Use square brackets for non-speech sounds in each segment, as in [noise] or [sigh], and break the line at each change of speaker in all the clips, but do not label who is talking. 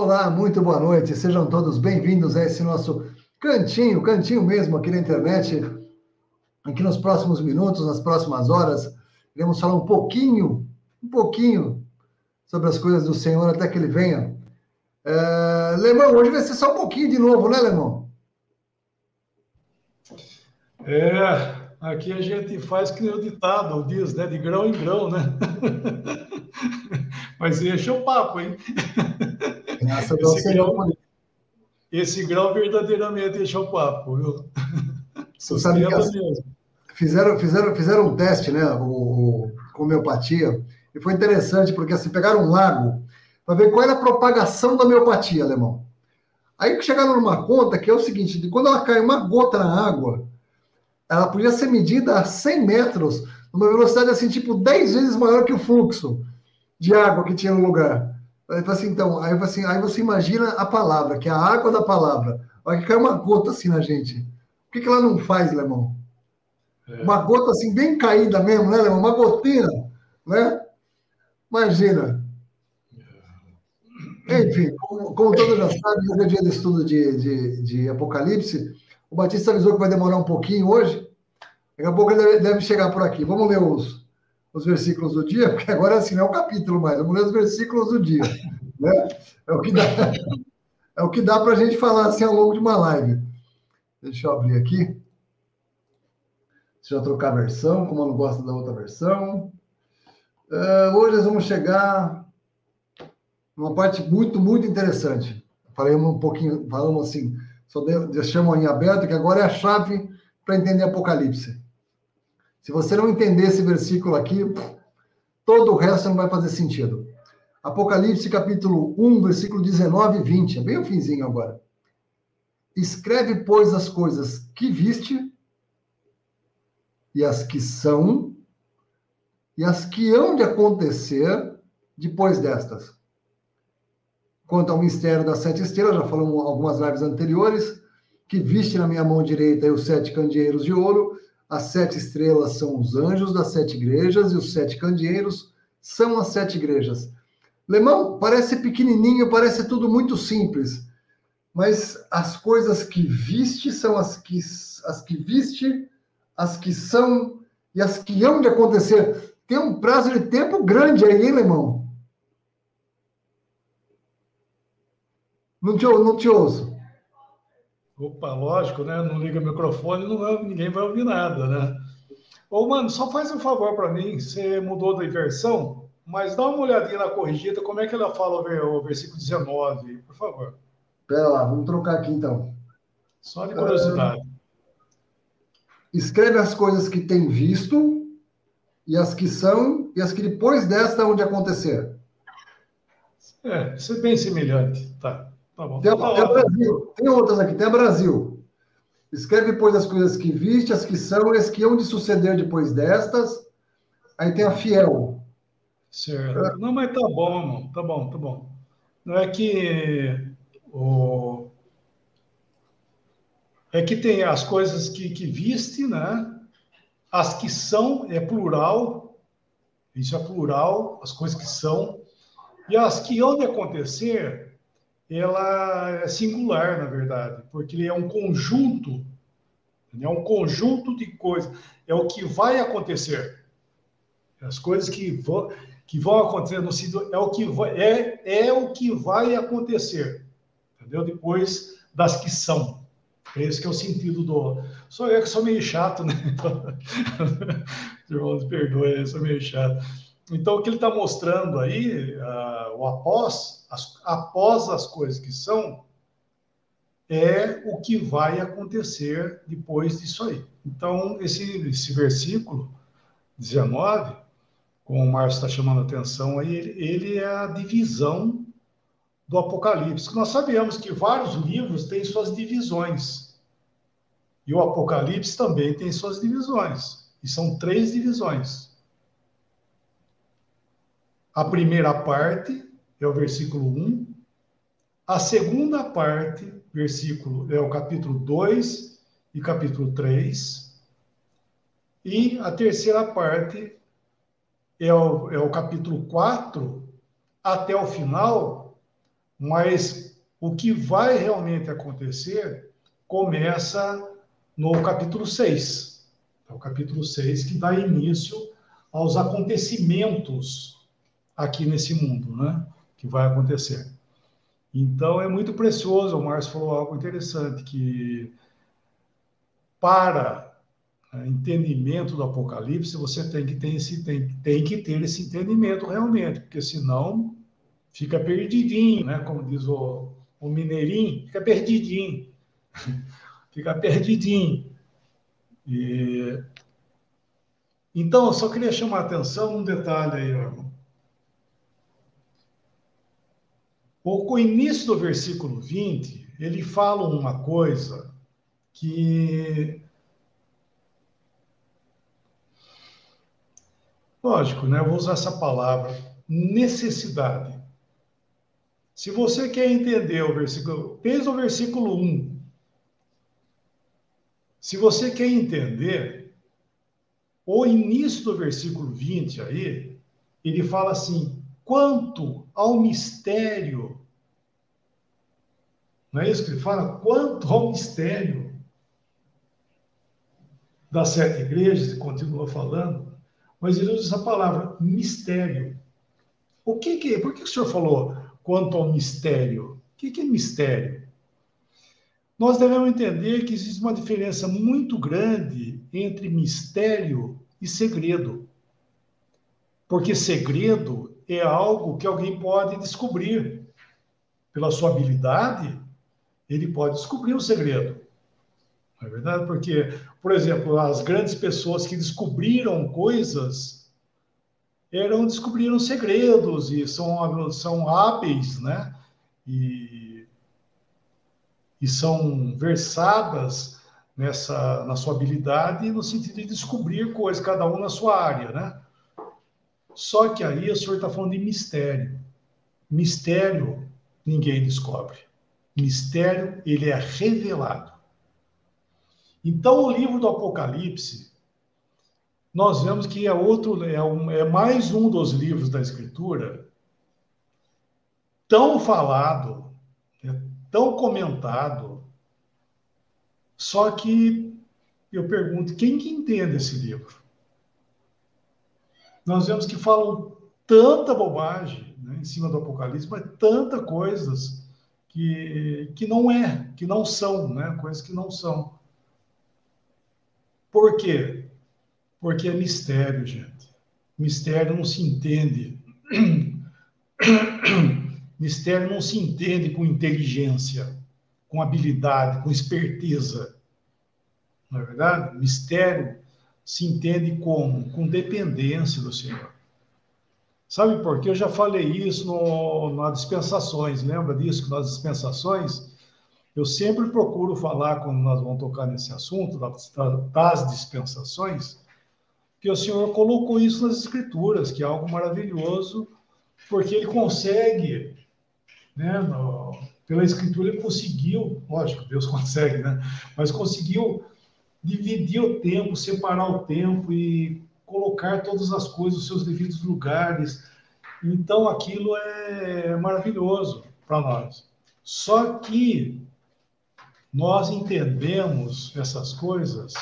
Olá, muito boa noite. Sejam todos bem-vindos a esse nosso cantinho, cantinho mesmo aqui na internet. Aqui nos próximos minutos, nas próximas horas, iremos falar um pouquinho, um pouquinho sobre as coisas do Senhor até que ele venha. É... Lemão, hoje vai ser só um pouquinho de novo, né, Lemão?
É, aqui a gente faz que o ditado diz, né? De grão em grão, né? [laughs] Mas enche o papo, hein? [laughs] Graças esse, grão, esse grão verdadeiramente enche o papo, viu?
Você sabe que mesmo. Fizeram, fizeram, fizeram um teste, né? O, com homeopatia, e foi interessante, porque assim, pegaram um lago para ver qual era a propagação da homeopatia, alemão. Aí chegaram numa conta que é o seguinte: quando ela cai uma gota na água, ela podia ser medida a 100 metros, numa velocidade assim, tipo 10 vezes maior que o fluxo de água que tinha no lugar. Aí, assim, então, aí, assim, aí você imagina a palavra, que é a água da palavra. Olha que cai uma gota assim na gente. O que, que ela não faz, Lemão? É. Uma gota assim, bem caída mesmo, né, Lemão? Uma gotinha, né? Imagina. É. Enfim, como, como todos já sabem, hoje é dia de estudo de, de, de Apocalipse. O Batista avisou que vai demorar um pouquinho hoje. Daqui a pouco ele deve, deve chegar por aqui. Vamos ler os, os versículos do dia, porque agora assim não é o capítulo mais, vamos ler os versículos do dia. Né? É o que dá, [laughs] é o que dá para a gente falar assim ao longo de uma live. Deixa eu abrir aqui. Deixa eu trocar a versão, como eu não gosto da outra versão. Uh, hoje nós vamos chegar numa parte muito, muito interessante. Falei um pouquinho, falamos assim, só deixamos em aberto, que agora é a chave para entender Apocalipse. Se você não entender esse versículo aqui, todo o resto não vai fazer sentido. Apocalipse capítulo 1, versículo 19 e 20, é bem o finzinho agora. Escreve, pois, as coisas que viste, e as que são, e as que hão de acontecer depois destas. Quanto ao mistério das sete estrelas, já falamos algumas lives anteriores, que viste na minha mão direita os sete candeeiros de ouro, as sete estrelas são os anjos das sete igrejas e os sete candeeiros são as sete igrejas. Lemão, parece pequenininho, parece tudo muito simples, mas as coisas que viste são as que, as que viste, as que são e as que hão de acontecer. Tem um prazo de tempo grande aí, hein, Lemão? Não te, não te ouço.
Opa, lógico, né? Não liga o microfone, não, ninguém vai ouvir nada, né? Ô, mano, só faz um favor para mim. Você mudou da inversão, mas dá uma olhadinha na corrigida, como é que ela fala o versículo 19, por favor.
Pera lá, vamos trocar aqui então.
Só de curiosidade. Uh,
escreve as coisas que tem visto, e as que são, e as que depois desta onde acontecer.
É, isso é bem semelhante, tá?
Tá bom. Tem, tem Brasil. Tem outras aqui. Tem a Brasil. Escreve, pois, as coisas que viste, as que são, e as que hão de suceder depois destas. Aí tem a fiel.
Certo. É. Não, mas tá bom, irmão. Tá bom, tá bom. Não é que o... É que tem as coisas que, que viste, né? As que são, é plural. Isso é plural, as coisas que são. E as que hão de acontecer ela é singular, na verdade, porque é um conjunto, é um conjunto de coisas, é o que vai acontecer. As coisas que vão, que vão acontecer no sentido é o que vai, é, é o que vai acontecer, entendeu? Depois das que são. Esse que é o sentido do. Sou eu que sou meio chato, né? [laughs] Irmãos, perdoe, sou meio chato. Então, o que ele está mostrando aí, uh, o após, as, após as coisas que são, é o que vai acontecer depois disso aí. Então, esse, esse versículo 19, como o Márcio está chamando a atenção aí, ele, ele é a divisão do Apocalipse. Nós sabemos que vários livros têm suas divisões. E o Apocalipse também tem suas divisões. E são três divisões. A primeira parte é o versículo 1. A segunda parte, versículo, é o capítulo 2 e capítulo 3. E a terceira parte é o, é o capítulo 4 até o final, Mas o que vai realmente acontecer começa no capítulo 6. É o capítulo 6 que dá início aos acontecimentos aqui nesse mundo, né? Que vai acontecer. Então é muito precioso, o Márcio falou algo interessante, que para né, entendimento do Apocalipse, você tem que ter esse, tem, tem que ter esse entendimento realmente, porque senão fica perdidinho, né? Como diz o, o mineirinho, fica perdidinho. [laughs] fica perdidinho. E... Então, eu só queria chamar a atenção um detalhe aí, irmão. O início do versículo 20, ele fala uma coisa que. Lógico, né? Eu vou usar essa palavra, necessidade. Se você quer entender o versículo, desde o versículo 1, se você quer entender o início do versículo 20 aí, ele fala assim: quanto ao mistério. Não é isso que ele fala? Quanto ao mistério das sete igrejas, e continua falando, mas ele usa essa palavra, mistério. O que, que? Por que o senhor falou quanto ao mistério? O que, que é mistério? Nós devemos entender que existe uma diferença muito grande entre mistério e segredo. Porque segredo é algo que alguém pode descobrir. Pela sua habilidade, ele pode descobrir o segredo. Não é verdade? Porque, por exemplo, as grandes pessoas que descobriram coisas eram descobriram segredos e são, são hábeis, né? E, e são versadas nessa na sua habilidade no sentido de descobrir coisas, cada um na sua área, né? Só que aí o senhor está falando de mistério. Mistério ninguém descobre. Mistério ele é revelado. Então o livro do Apocalipse nós vemos que é outro é, um, é mais um dos livros da Escritura tão falado, é tão comentado. Só que eu pergunto quem que entende esse livro? Nós vemos que falam tanta bobagem né, em cima do Apocalipse, mas tanta coisas que, que não é, que não são, né, coisas que não são. Por quê? Porque é mistério, gente. Mistério não se entende. [coughs] Mistério não se entende com inteligência, com habilidade, com esperteza. Não é verdade? Mistério se entende como? Com dependência do Senhor. Sabe por quê? Eu já falei isso no, nas dispensações, lembra disso? Que nas dispensações, eu sempre procuro falar, quando nós vamos tocar nesse assunto, das, das dispensações, que o Senhor colocou isso nas Escrituras, que é algo maravilhoso, porque ele consegue, né, no, pela Escritura, ele conseguiu, lógico, Deus [laughs] consegue, né, mas conseguiu dividir o tempo, separar o tempo e colocar todas as coisas nos seus devidos lugares. Então, aquilo é maravilhoso para nós. Só que nós entendemos essas coisas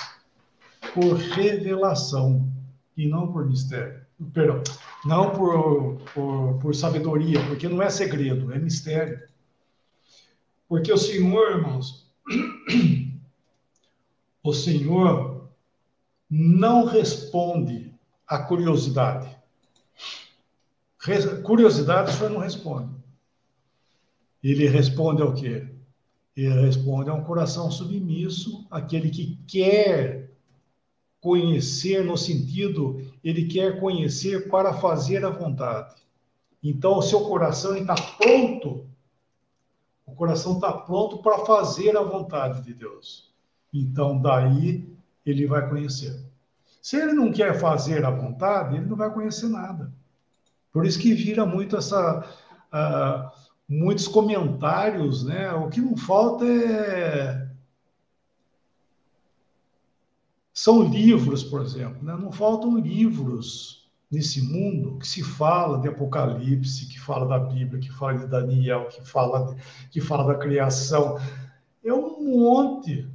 por revelação e não por mistério. Perdão, não por, por, por sabedoria, porque não é segredo, é mistério. Porque o Senhor, irmãos, [clears throat] o Senhor não responde à curiosidade. Curiosidade o Senhor não responde. Ele responde ao quê? Ele responde a um coração submisso, aquele que quer conhecer no sentido, ele quer conhecer para fazer a vontade. Então, o seu coração está pronto, o coração está pronto para fazer a vontade de Deus. Então, daí ele vai conhecer. Se ele não quer fazer a vontade, ele não vai conhecer nada. Por isso que vira muito essa. Uh, muitos comentários, né? O que não falta é. São livros, por exemplo, né? não faltam livros nesse mundo que se fala de Apocalipse, que fala da Bíblia, que fala de Daniel, que fala, que fala da criação. É um monte,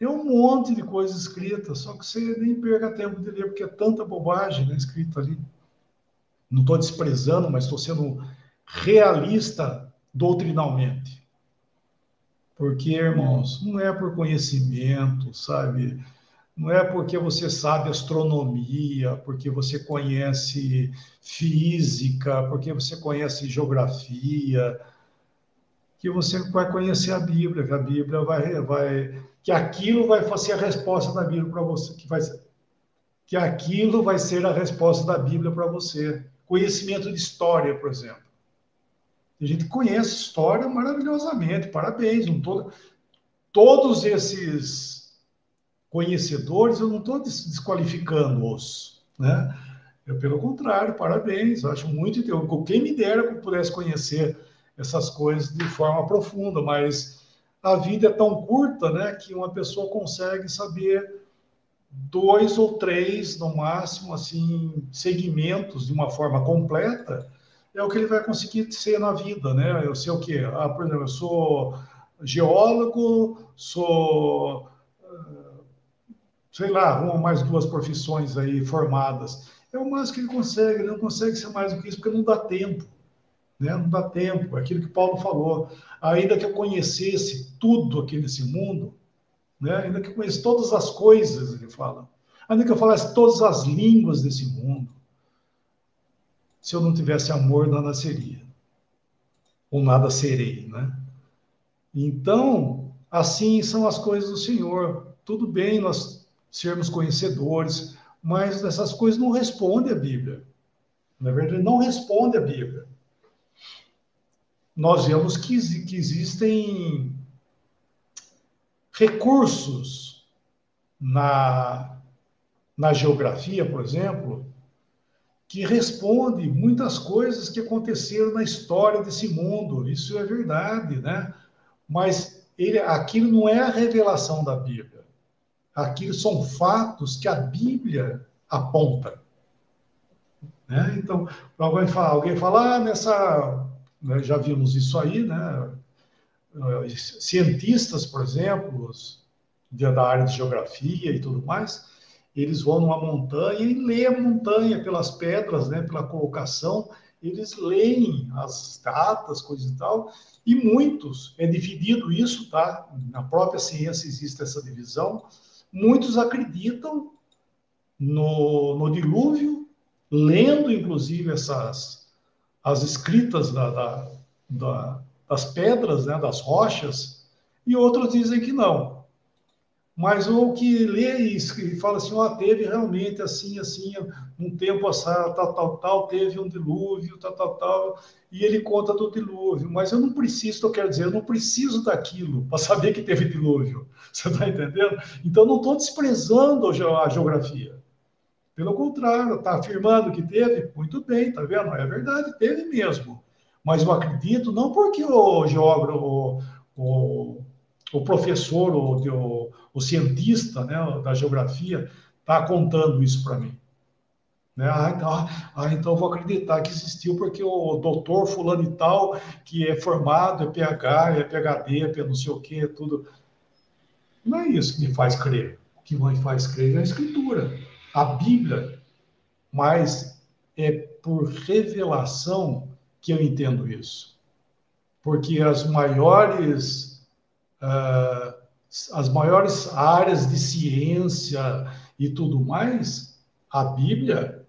é um monte de coisas escritas, só que você nem perca tempo de ler, porque é tanta bobagem né, escrita ali. Não estou desprezando, mas estou sendo realista doutrinalmente. Porque, irmãos, não é por conhecimento, sabe? Não é porque você sabe astronomia, porque você conhece física, porque você conhece geografia, que você vai conhecer a Bíblia, que a Bíblia vai, vai que aquilo vai ser a resposta da Bíblia para você, que vai que aquilo vai ser a resposta da Bíblia para você. Conhecimento de história, por exemplo. A gente conhece história maravilhosamente, parabéns. Todos esses conhecedores, eu não estou desqualificando-os, né? Eu, pelo contrário, parabéns, acho muito. Quem me dera que eu pudesse conhecer essas coisas de forma profunda, mas a vida é tão curta, né, que uma pessoa consegue saber dois ou três, no máximo, assim, segmentos de uma forma completa, é o que ele vai conseguir ser na vida, né? Eu sei o quê? Ah, por exemplo, eu sou geólogo, sou, ah, sei lá, uma mais duas profissões aí formadas. É o máximo que ele consegue, ele não consegue ser mais do que isso, porque não dá tempo. Né? Não dá tempo, é aquilo que Paulo falou. Ainda que eu conhecesse tudo aqui nesse mundo, né? ainda que eu conhecesse todas as coisas, ele fala, ainda que eu falasse todas as línguas desse mundo, se eu não tivesse amor, nada seria. Ou nada serei, né? Então, assim são as coisas do Senhor. Tudo bem nós sermos conhecedores, mas essas coisas não respondem a Bíblia. Na verdade, não responde a Bíblia. Nós vemos que, que existem recursos na, na geografia, por exemplo, que responde muitas coisas que aconteceram na história desse mundo. Isso é verdade, né? Mas ele, aquilo não é a revelação da Bíblia. Aquilo são fatos que a Bíblia aponta. Né? Então, alguém fala, alguém fala ah, nessa. Né, já vimos isso aí, né? Cientistas, por exemplo, da área de geografia e tudo mais, eles vão numa montanha e lêem a montanha pelas pedras, né, pela colocação, eles leem as datas, coisas e tal, e muitos, é dividido isso, tá? Na própria ciência existe essa divisão, muitos acreditam no, no dilúvio, lendo inclusive essas as escritas da, da, da, das pedras, né, das rochas, e outros dizem que não, mas o que lê e fala assim, oh, teve realmente assim, assim, um tempo passado, tal, tal, tal, teve um dilúvio, tal, tal, tal, e ele conta do dilúvio. Mas eu não preciso, eu quero dizer, eu não preciso daquilo para saber que teve dilúvio. [laughs] Você está entendendo? Então, não estou desprezando a geografia. Pelo contrário, está afirmando que teve, muito bem, tá vendo? É verdade, teve mesmo. Mas eu acredito, não porque o geógrafo, o, o professor, o, o, cientista né, da geografia, está contando isso para mim. Né? Ah, então, ah, então vou acreditar que existiu porque o doutor fulano e tal, que é formado, é PH, é PHD, é não sei o quê, é tudo. Não é isso que me faz crer. O que me faz crer é a Escritura, a Bíblia. Mas é por revelação que eu entendo isso. Porque as maiores uh, as maiores áreas de ciência e tudo mais, a Bíblia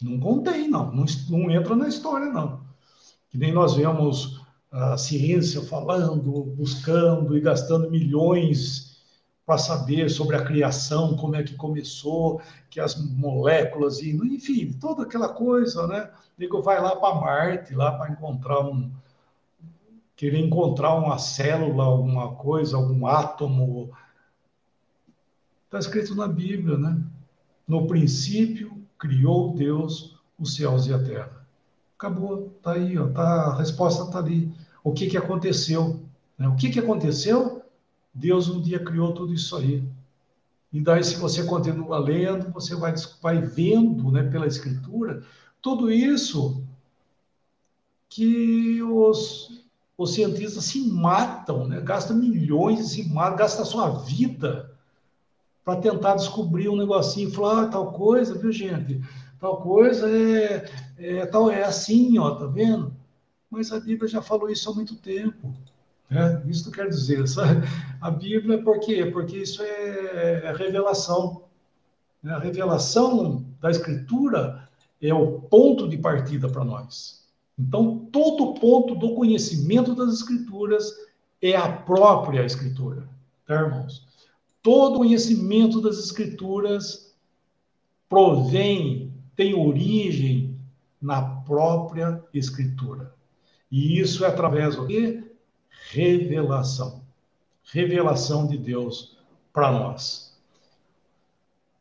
não contém, não, não, não entra na história, não. Que nem nós vemos a ciência falando, buscando e gastando milhões para saber sobre a criação, como é que começou, que as moléculas, enfim, toda aquela coisa, né? O nego vai lá para Marte, lá para encontrar um, querer encontrar uma célula, alguma coisa, algum átomo. Está escrito na Bíblia, né? No princípio criou Deus os céus e a terra. Acabou, está aí, ó, tá, a resposta está ali. O que, que aconteceu? Né? O que, que aconteceu? Deus um dia criou tudo isso aí. E daí, se você continua lendo, você vai, vai vendo, né, pela escritura, tudo isso que os, os cientistas se matam, né? gastam milhões se matam, gastam a sua vida para tentar descobrir um negocinho, falar ah, tal coisa, viu, gente? Tal coisa é, é, tal, é assim, ó, tá vendo? Mas a Bíblia já falou isso há muito tempo. Né? Isso não quer dizer, [laughs] sabe? A Bíblia, por quê? Porque isso é, é revelação. Né? A revelação da Escritura é o ponto de partida para nós. Então, todo ponto do conhecimento das Escrituras é a própria Escritura, tá, irmãos? Todo conhecimento das Escrituras provém, tem origem na própria Escritura. E isso é através do quê? Revelação. Revelação de Deus para nós.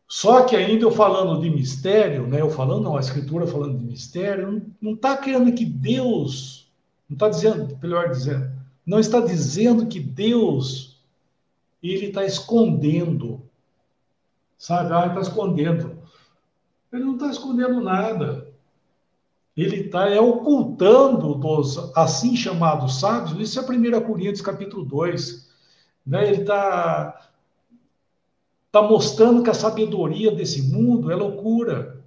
Só que ainda eu falando de mistério, né? Eu falando, não, a escritura falando de mistério, não está querendo que Deus, não está dizendo, melhor dizendo, não está dizendo que Deus ele está escondendo, sabe? Ah, está escondendo. Ele não está escondendo nada. Ele está é, ocultando dos assim chamados sábios. Isso é 1 Coríntios capítulo 2. Né? Ele está está mostrando que a sabedoria desse mundo é loucura.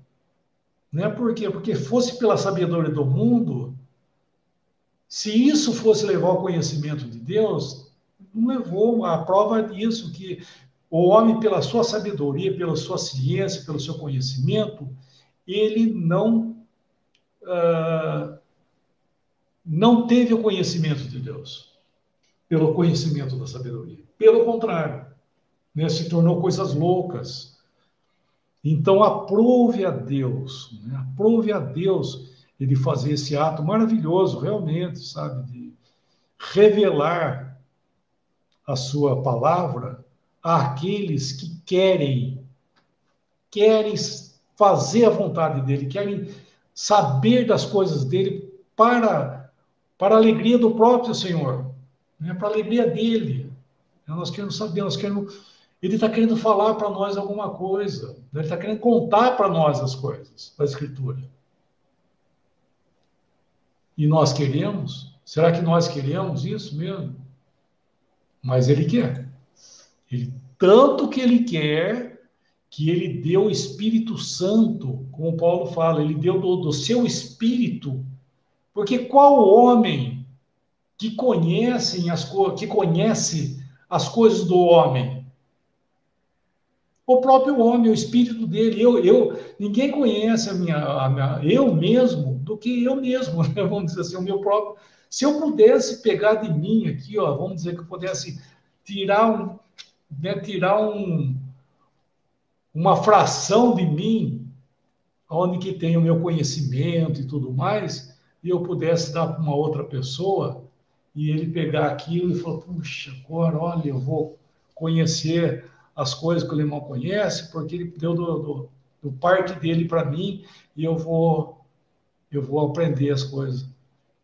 Né? Por quê? Porque fosse pela sabedoria do mundo, se isso fosse levar ao conhecimento de Deus, não levou a prova disso, que o homem, pela sua sabedoria, pela sua ciência, pelo seu conhecimento, ele não, uh, não teve o conhecimento de Deus, pelo conhecimento da sabedoria. Pelo contrário, né, se tornou coisas loucas. Então, aprove a Deus, né, aprove a Deus ele fazer esse ato maravilhoso, realmente, sabe, de revelar a sua palavra àqueles que querem, querem fazer a vontade dele, querem saber das coisas dele para, para a alegria do próprio Senhor, né, para a alegria dele. Nós queremos saber, nós queremos ele está querendo falar para nós alguma coisa. Ele está querendo contar para nós as coisas da Escritura. E nós queremos? Será que nós queremos isso mesmo? Mas ele quer. Ele, tanto que ele quer que ele deu o Espírito Santo, como Paulo fala, ele deu do, do seu Espírito. Porque qual homem que conhece as, que conhece as coisas do homem? o próprio homem, o espírito dele. Eu, eu, ninguém conhece a minha, a minha, eu mesmo do que eu mesmo, [laughs] né? vamos dizer assim, o meu próprio. Se eu pudesse pegar de mim aqui, ó, vamos dizer que eu pudesse tirar um, né, tirar um, uma fração de mim, onde que tem o meu conhecimento e tudo mais, e eu pudesse dar para uma outra pessoa, e ele pegar aquilo e falar, puxa, agora, olha, eu vou conhecer as coisas que o Limão conhece, porque ele deu do, do, do parque dele para mim e eu vou, eu vou aprender as coisas.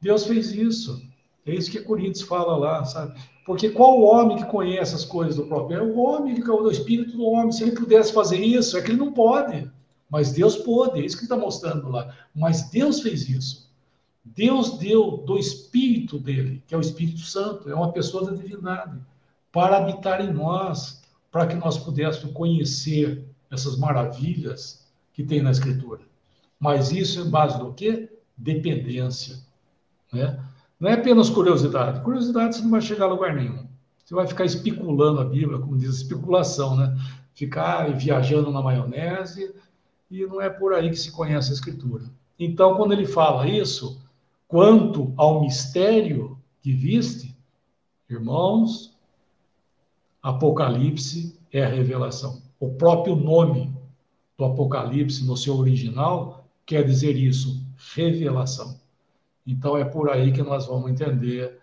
Deus fez isso. É isso que Coríntios fala lá, sabe? Porque qual homem que conhece as coisas do próprio? É o homem, é o espírito do homem. Se ele pudesse fazer isso, é que ele não pode. Mas Deus pode, é isso que está mostrando lá. Mas Deus fez isso. Deus deu do espírito dele, que é o Espírito Santo, é uma pessoa da divindade, para habitar em nós para que nós pudéssemos conhecer essas maravilhas que tem na Escritura. Mas isso em base do quê? Dependência. Né? Não é apenas curiosidade. Curiosidade você não vai chegar a lugar nenhum. Você vai ficar especulando a Bíblia, como diz especulação, né? Ficar viajando na maionese, e não é por aí que se conhece a Escritura. Então, quando ele fala isso, quanto ao mistério que viste, irmãos, Apocalipse é a revelação. O próprio nome do Apocalipse, no seu original, quer dizer isso, revelação. Então é por aí que nós vamos entender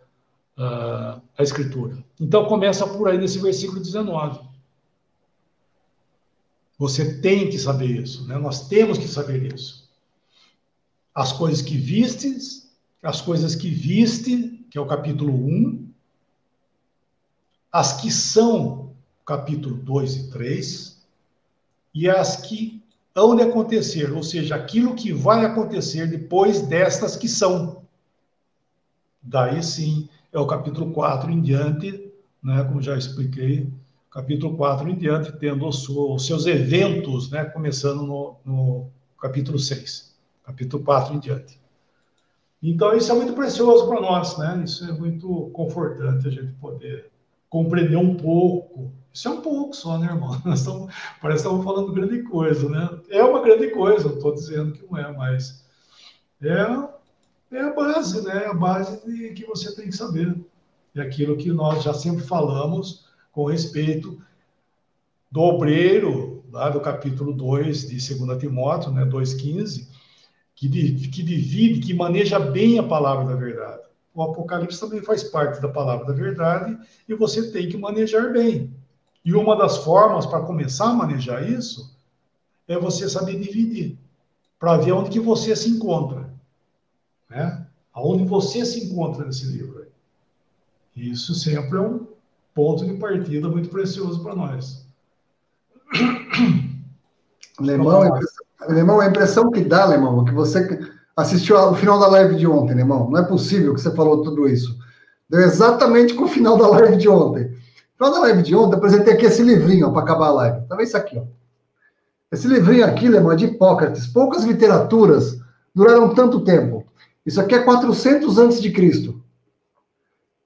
uh, a Escritura. Então começa por aí nesse versículo 19. Você tem que saber isso, né? nós temos que saber isso. As coisas que vistes, as coisas que viste, que é o capítulo 1, as que são capítulo 2 e 3, e as que hão de acontecer, ou seja, aquilo que vai acontecer depois destas que são. Daí sim é o capítulo 4 em diante, né, como já expliquei, capítulo 4 em diante, tendo os, seus eventos, né, começando no, no capítulo 6, capítulo 4 em diante. Então, isso é muito precioso para nós, né? Isso é muito confortante a gente poder compreender um pouco. Isso é um pouco só, né, irmão? [laughs] Nós estamos, parece que estamos falando grande coisa, né? É uma grande coisa, não estou dizendo que não é, mas é, é a base, né? É a base de, que você tem que saber. É aquilo que nós já sempre falamos com respeito do obreiro, lá do capítulo 2 de 2 Timóteo, né, 2,15, que, que divide, que maneja bem a palavra da verdade. O Apocalipse também faz parte da palavra da verdade e você tem que manejar bem. E uma das formas para começar a manejar isso é você saber dividir, para ver onde que você se encontra, né? Aonde você se encontra nesse livro. Isso sempre é um ponto de partida muito precioso para nós.
Alemão, Alemão, a impressão que dá, Alemão, é que você assistiu ao final da live de ontem, Alemão. Não é possível que você falou tudo isso. Deu exatamente com o final da live de ontem. Final da live de ontem, apresentei aqui esse livrinho para acabar a live. Então, é isso aqui, ó. Esse livrinho aqui, Alemão, é de Hipócrates. Poucas literaturas duraram tanto tempo. Isso aqui é 400 antes de Cristo.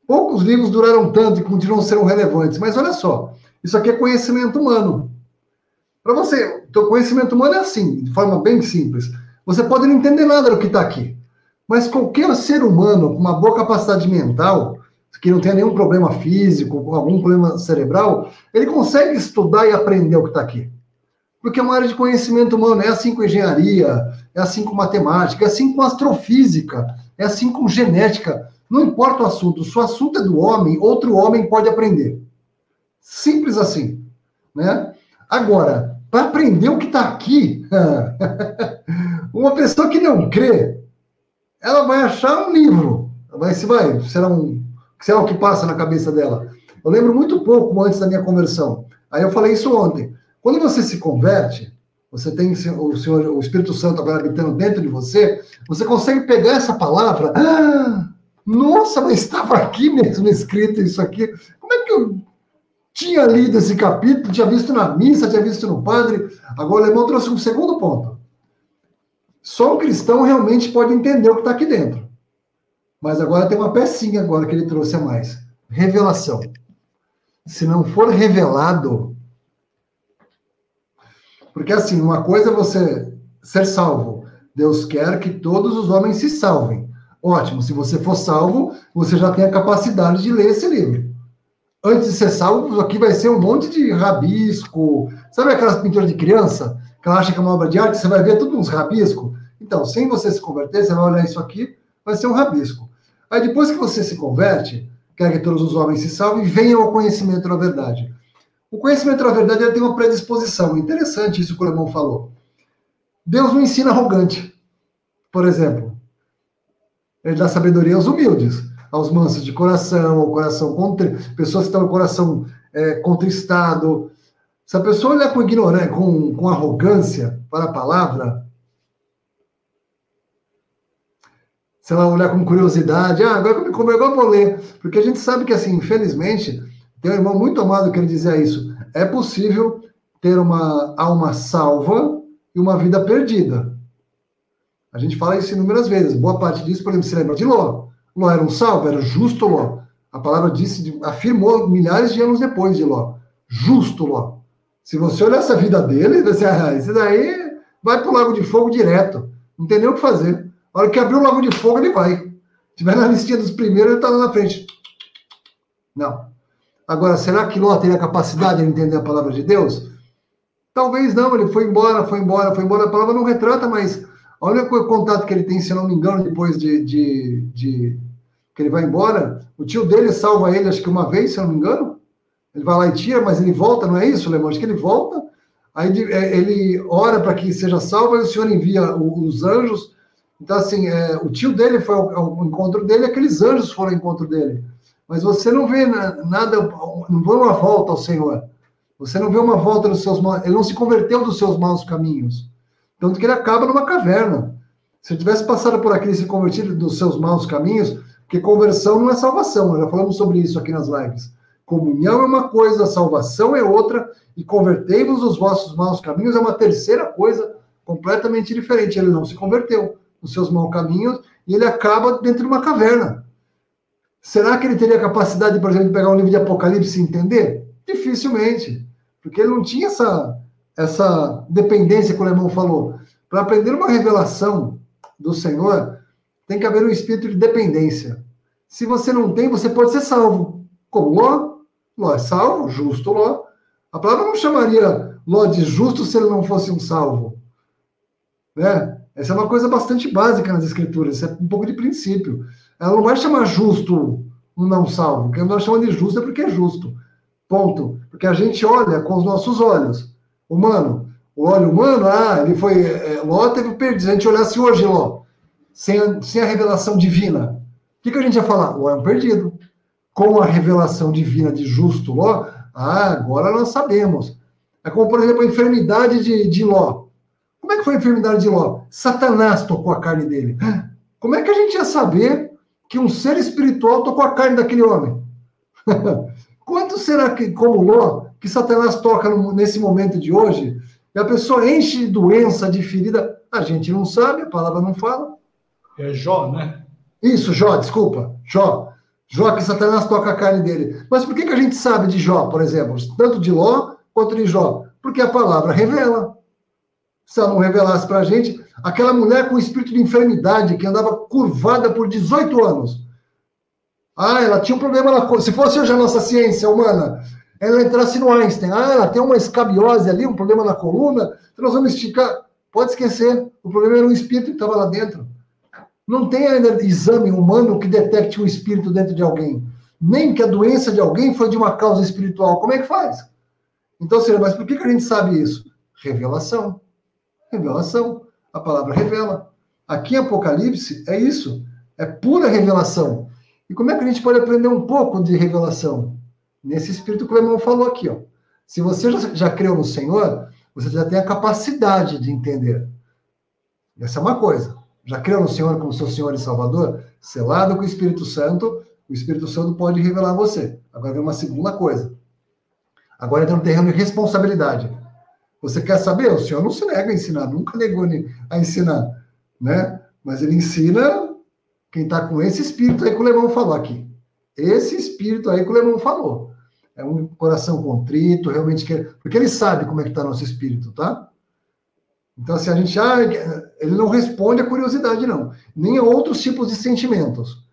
Poucos livros duraram tanto e continuam sendo relevantes. Mas olha só, isso aqui é conhecimento humano. Para você, o conhecimento humano é assim, de forma bem simples. Você pode não entender nada do que está aqui, mas qualquer ser humano com uma boa capacidade mental, que não tenha nenhum problema físico, algum problema cerebral, ele consegue estudar e aprender o que está aqui. Porque é uma área de conhecimento humano, é assim com engenharia, é assim com matemática, é assim com astrofísica, é assim com genética. Não importa o assunto, se o assunto é do homem, outro homem pode aprender. Simples assim, né? Agora, para aprender o que está aqui. [laughs] uma pessoa que não crê, ela vai achar um livro. Vai, se vai, será um, será o que passa na cabeça dela. Eu lembro muito pouco antes da minha conversão. Aí eu falei isso ontem. Quando você se converte, você tem o Senhor, o Espírito Santo agora habitando dentro de você, você consegue pegar essa palavra. Ah, nossa, mas estava aqui mesmo escrito isso aqui. Como é que eu tinha lido esse capítulo, tinha visto na missa, tinha visto no padre. Agora o alemão trouxe um segundo ponto. Só um cristão realmente pode entender o que está aqui dentro. Mas agora tem uma pecinha agora que ele trouxe a mais. Revelação. Se não for revelado. Porque assim, uma coisa é você ser salvo. Deus quer que todos os homens se salvem. Ótimo, se você for salvo, você já tem a capacidade de ler esse livro antes de ser salvo, aqui vai ser um monte de rabisco. Sabe aquelas pinturas de criança? Que ela acha que é uma obra de arte, você vai ver tudo uns rabiscos? Então, sem você se converter, você vai olhar isso aqui, vai ser um rabisco. Aí depois que você se converte, quer que todos os homens se salvem, venham ao conhecimento da verdade. O conhecimento da verdade ele tem uma predisposição. Interessante isso que o Alemão falou. Deus não ensina arrogante, por exemplo. Ele dá sabedoria aos humildes aos mansos de coração, ao coração contra, pessoas que estão com o coração é, contristado. Se a pessoa olhar com ignorância, com, com arrogância para a palavra, se ela olhar com curiosidade, ah, agora que eu eu vou ler. Porque a gente sabe que, assim, infelizmente, tem um irmão muito amado que ele dizia isso. É possível ter uma alma salva e uma vida perdida. A gente fala isso inúmeras vezes. Boa parte disso, por exemplo, se lembra de Ló. Ló era um salvo, era justo Ló. A palavra disse, afirmou milhares de anos depois de Ló. Justo Ló. Se você olhar essa vida dele, você, [laughs] ah, esse daí vai para o lago de fogo direto. Não tem nem o que fazer. A hora que abrir o lago de fogo, ele vai. Se tiver na listinha dos primeiros, ele está lá na frente. Não. Agora, será que Ló teria capacidade de entender a palavra de Deus? Talvez não, ele foi embora, foi embora, foi embora. A palavra não retrata, mas olha o contato que ele tem, se não me engano, depois de, de, de que ele vai embora, o tio dele salva ele, acho que uma vez, se não me engano. Ele vai lá e tira, mas ele volta, não é isso, Lemão? Acho que ele volta, aí é, ele ora para que seja salvo, e o Senhor envia os anjos. Então, assim, é, o tio dele foi ao, ao, encontro dele, aqueles anjos foram ao encontro dele. Mas você não vê nada, não vê uma volta ao Senhor. Você não vê uma volta dos seus maus. Ele não se converteu dos seus maus caminhos. Tanto que ele acaba numa caverna. Se ele tivesse passado por aqui e se convertido dos seus maus caminhos, porque conversão não é salvação, nós já falamos sobre isso aqui nas lives. Comunhão é uma coisa, salvação é outra, e convertei-vos dos vossos maus caminhos é uma terceira coisa completamente diferente. Ele não se converteu dos seus maus caminhos e ele acaba dentro de uma caverna. Será que ele teria capacidade, por exemplo, de pegar um livro de Apocalipse e entender? Dificilmente, porque ele não tinha essa, essa dependência que o Alemão falou. Para aprender uma revelação do Senhor, tem que haver um espírito de dependência. Se você não tem, você pode ser salvo. Como Ló? Ló é salvo, justo Ló. A palavra não chamaria Ló de justo se ele não fosse um salvo. Né? Essa é uma coisa bastante básica nas escrituras, isso é um pouco de princípio. Ela não vai chamar justo um não salvo. Quem nós chamamos de justo é porque é justo. Ponto. Porque a gente olha com os nossos olhos. Humano. O olho humano, ah, ele foi. É, Ló teve perdido. A gente olhasse hoje, Ló, sem a, sem a revelação divina, o que, que a gente ia falar? Ló é um perdido. Com a revelação divina de justo Ló, ah, agora nós sabemos. É como, por exemplo, a enfermidade de, de Ló. Como é que foi a enfermidade de Ló? Satanás tocou a carne dele. Como é que a gente ia saber que um ser espiritual tocou a carne daquele homem? [laughs] Quanto será que, como Ló, que Satanás toca nesse momento de hoje, e a pessoa enche de doença, de ferida? A gente não sabe, a palavra não fala.
É Jó, né?
Isso, Jó, desculpa. Jó. Jó, que Satanás toca a carne dele. Mas por que, que a gente sabe de Jó, por exemplo? Tanto de Ló quanto de Jó? Porque a palavra revela. Se ela não revelasse para a gente, aquela mulher com espírito de enfermidade, que andava curvada por 18 anos. Ah, ela tinha um problema na. Se fosse hoje a nossa ciência humana, ela entrasse no Einstein. Ah, ela tem uma escabiose ali, um problema na coluna, então nós vamos esticar. Pode esquecer, o problema era um espírito que estava lá dentro. Não tem ainda exame humano que detecte um espírito dentro de alguém. Nem que a doença de alguém foi de uma causa espiritual. Como é que faz? Então, senhor, mas por que, que a gente sabe isso? Revelação. Revelação. A palavra revela. Aqui em Apocalipse é isso. É pura revelação. E como é que a gente pode aprender um pouco de revelação? Nesse espírito que o irmão falou aqui, ó. Se você já, já creu no Senhor, você já tem a capacidade de entender. Essa é uma coisa já creu no Senhor como seu Senhor e Salvador, selado com o Espírito Santo, o Espírito Santo pode revelar a você. Agora vem uma segunda coisa. Agora entra no terreno de responsabilidade. Você quer saber? O Senhor não se nega a ensinar, nunca negou a ensinar, né? Mas ele ensina quem está com esse espírito aí que o Lemão falou aqui. Esse espírito aí que o Lemão falou. É um coração contrito, realmente quer. Porque ele sabe como é que está nosso espírito, tá? Então, assim, a gente, ah, ele não responde a curiosidade, não. Nem a outros tipos de sentimentos.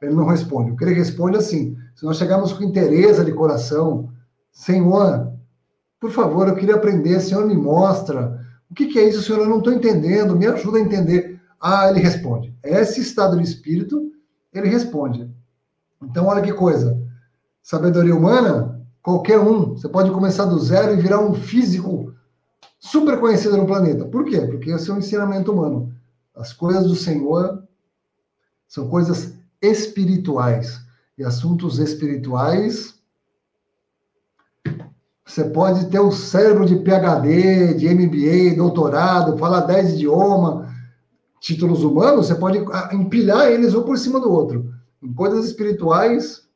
Ele não responde. O que ele responde é assim, se nós chegarmos com interesse de coração, Senhor, por favor, eu queria aprender, Senhor, me mostra. O que, que é isso, Senhor? Eu não estou entendendo, me ajuda a entender. Ah, ele responde. Esse estado de espírito, ele responde. Então, olha que coisa. Sabedoria humana, qualquer um, você pode começar do zero e virar um físico super conhecida no planeta. Por quê? Porque esse é um ensinamento humano. As coisas do Senhor são coisas espirituais. E assuntos espirituais. Você pode ter um cérebro de PhD, de MBA, doutorado, falar 10 idiomas, títulos humanos, você pode empilhar eles um por cima do outro. Em coisas espirituais,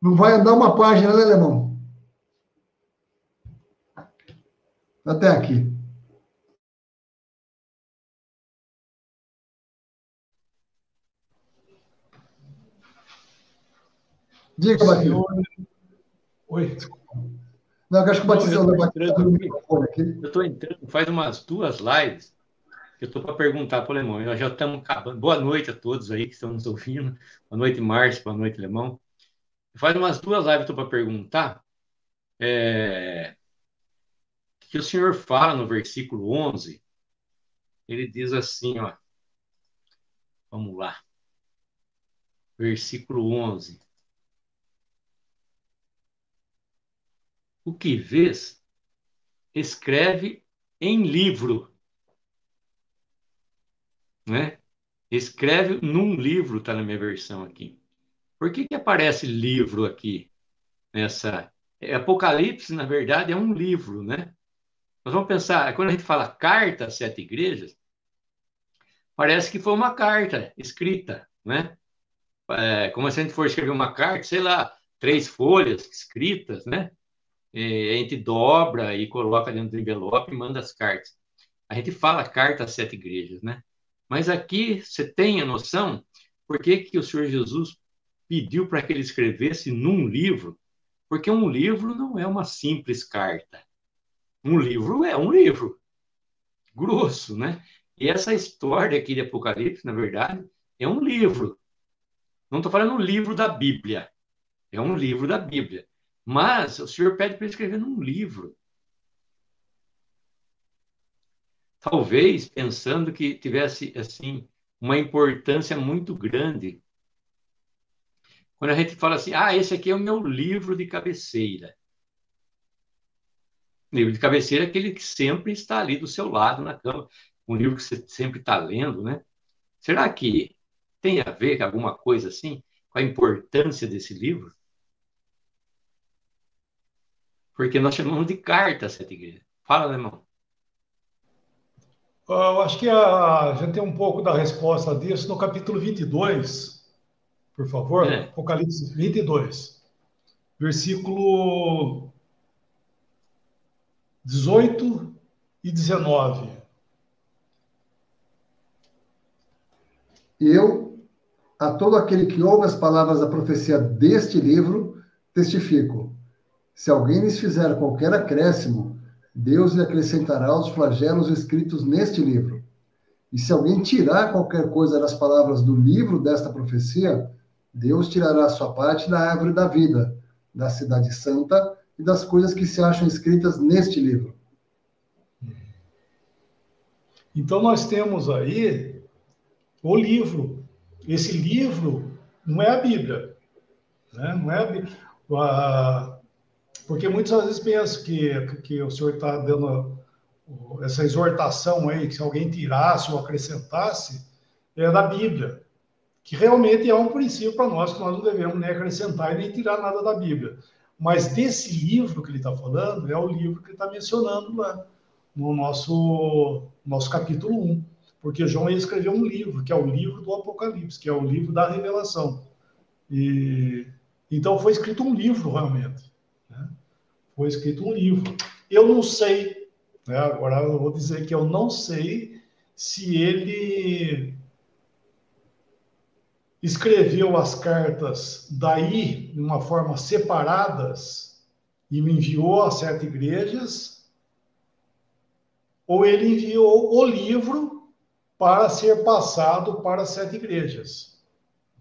não vai andar uma página, né, Alemão? Até aqui. Diga, Batista.
Oi.
Não, eu acho que o Batista
não, eu estou entrando, faz umas duas lives que eu estou para perguntar para o Alemão. Nós já estamos acabando. Boa noite a todos aí que estão nos ouvindo. Boa noite, Márcio. Boa noite, Alemão. Faz umas duas lives que eu estou para perguntar. É que o Senhor fala no versículo 11, ele diz assim, ó. Vamos lá. Versículo 11. O que vês, escreve em livro. Né? Escreve num livro, está na minha versão aqui. Por que, que aparece livro aqui nessa Apocalipse, na verdade, é um livro, né? Nós vamos pensar, quando a gente fala carta às sete igrejas, parece que foi uma carta escrita, né? É, como se a gente for escrever uma carta, sei lá, três folhas escritas, né? É, a gente dobra e coloca dentro do envelope e manda as cartas. A gente fala carta às sete igrejas, né? Mas aqui você tem a noção por que, que o Senhor Jesus pediu para que ele escrevesse num livro? Porque um livro não é uma simples carta. Um livro é um livro. Grosso, né? E essa história aqui de Apocalipse, na verdade, é um livro. Não estou falando um livro da Bíblia. É um livro da Bíblia. Mas o Senhor pede para escrever num livro. Talvez pensando que tivesse assim uma importância muito grande. Quando a gente fala assim, ah, esse aqui é o meu livro de cabeceira. Livro de cabeceira é aquele que sempre está ali do seu lado na cama, um livro que você sempre está lendo, né? Será que tem a ver com alguma coisa assim, com a importância desse livro? Porque nós chamamos de carta essa igreja. Fala, irmão.
Eu acho que a, a gente tem um pouco da resposta disso no capítulo 22, por favor. É. Apocalipse 22, versículo 18 e 19.
Eu, a todo aquele que ouve as palavras da profecia deste livro, testifico: se alguém lhes fizer qualquer acréscimo, Deus lhe acrescentará os flagelos escritos neste livro. E se alguém tirar qualquer coisa das palavras do livro desta profecia, Deus tirará a sua parte da árvore da vida, da cidade santa e das coisas que se acham escritas neste livro.
Então nós temos aí o livro. Esse livro não é a Bíblia, né? Não é a Bíblia. Porque muitas vezes pensam que, que o senhor está dando essa exortação aí, que se alguém tirasse ou acrescentasse, é da Bíblia, que realmente é um princípio para nós, que nós não devemos nem acrescentar e nem tirar nada da Bíblia. Mas desse livro que ele está falando, é o livro que ele está mencionando lá, no nosso, nosso capítulo 1. Porque João escreveu um livro, que é o livro do Apocalipse, que é o livro da revelação. E, então foi escrito um livro, realmente foi escrito um livro. Eu não sei, né, agora eu vou dizer que eu não sei se ele escreveu as cartas daí, de uma forma separadas, e me enviou a sete igrejas, ou ele enviou o livro para ser passado para sete igrejas.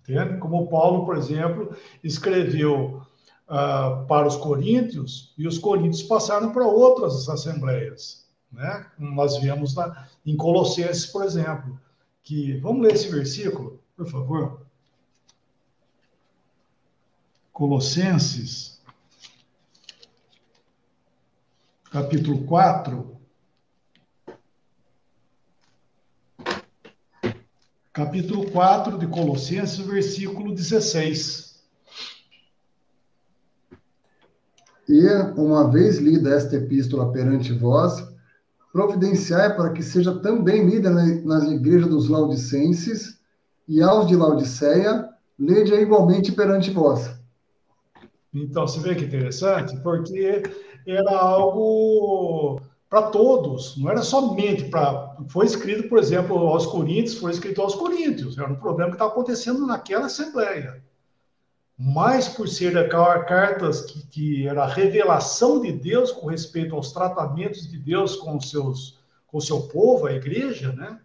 Entende? Como Paulo, por exemplo, escreveu uh, para os coríntios e os coríntios passaram para outras assembleias. Né? Nós vemos na, em Colossenses, por exemplo, que. Vamos ler esse versículo, por favor. Colossenses, capítulo 4. Capítulo 4 de Colossenses, versículo 16.
E, uma vez lida esta epístola perante vós, providenciai para que seja também lida nas igrejas dos laudicenses e aos de Laodiceia, lede igualmente perante vós.
Então, você vê que interessante, porque era algo para todos, não era somente para. Foi escrito, por exemplo, aos Coríntios, foi escrito aos Coríntios, era um problema que estava acontecendo naquela assembleia mais por ser cartas que, que era a revelação de Deus com respeito aos tratamentos de Deus com os seus com o seu povo, a igreja, né?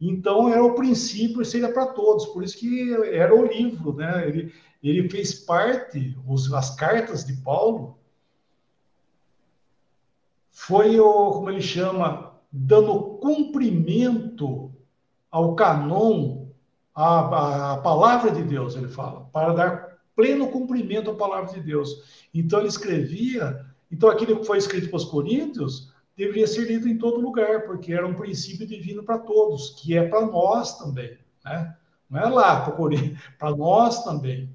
Então era o princípio seria para todos, por isso que era o livro, né? Ele, ele fez parte, os, as cartas de Paulo foi o, como ele chama, dando cumprimento ao canon, à, à palavra de Deus, ele fala, para dar pleno cumprimento à palavra de Deus. Então ele escrevia, então aquilo que foi escrito para os coríntios deveria ser lido em todo lugar, porque era um princípio divino para todos, que é para nós também, né? Não é lá para Coríntios, [laughs] para nós também.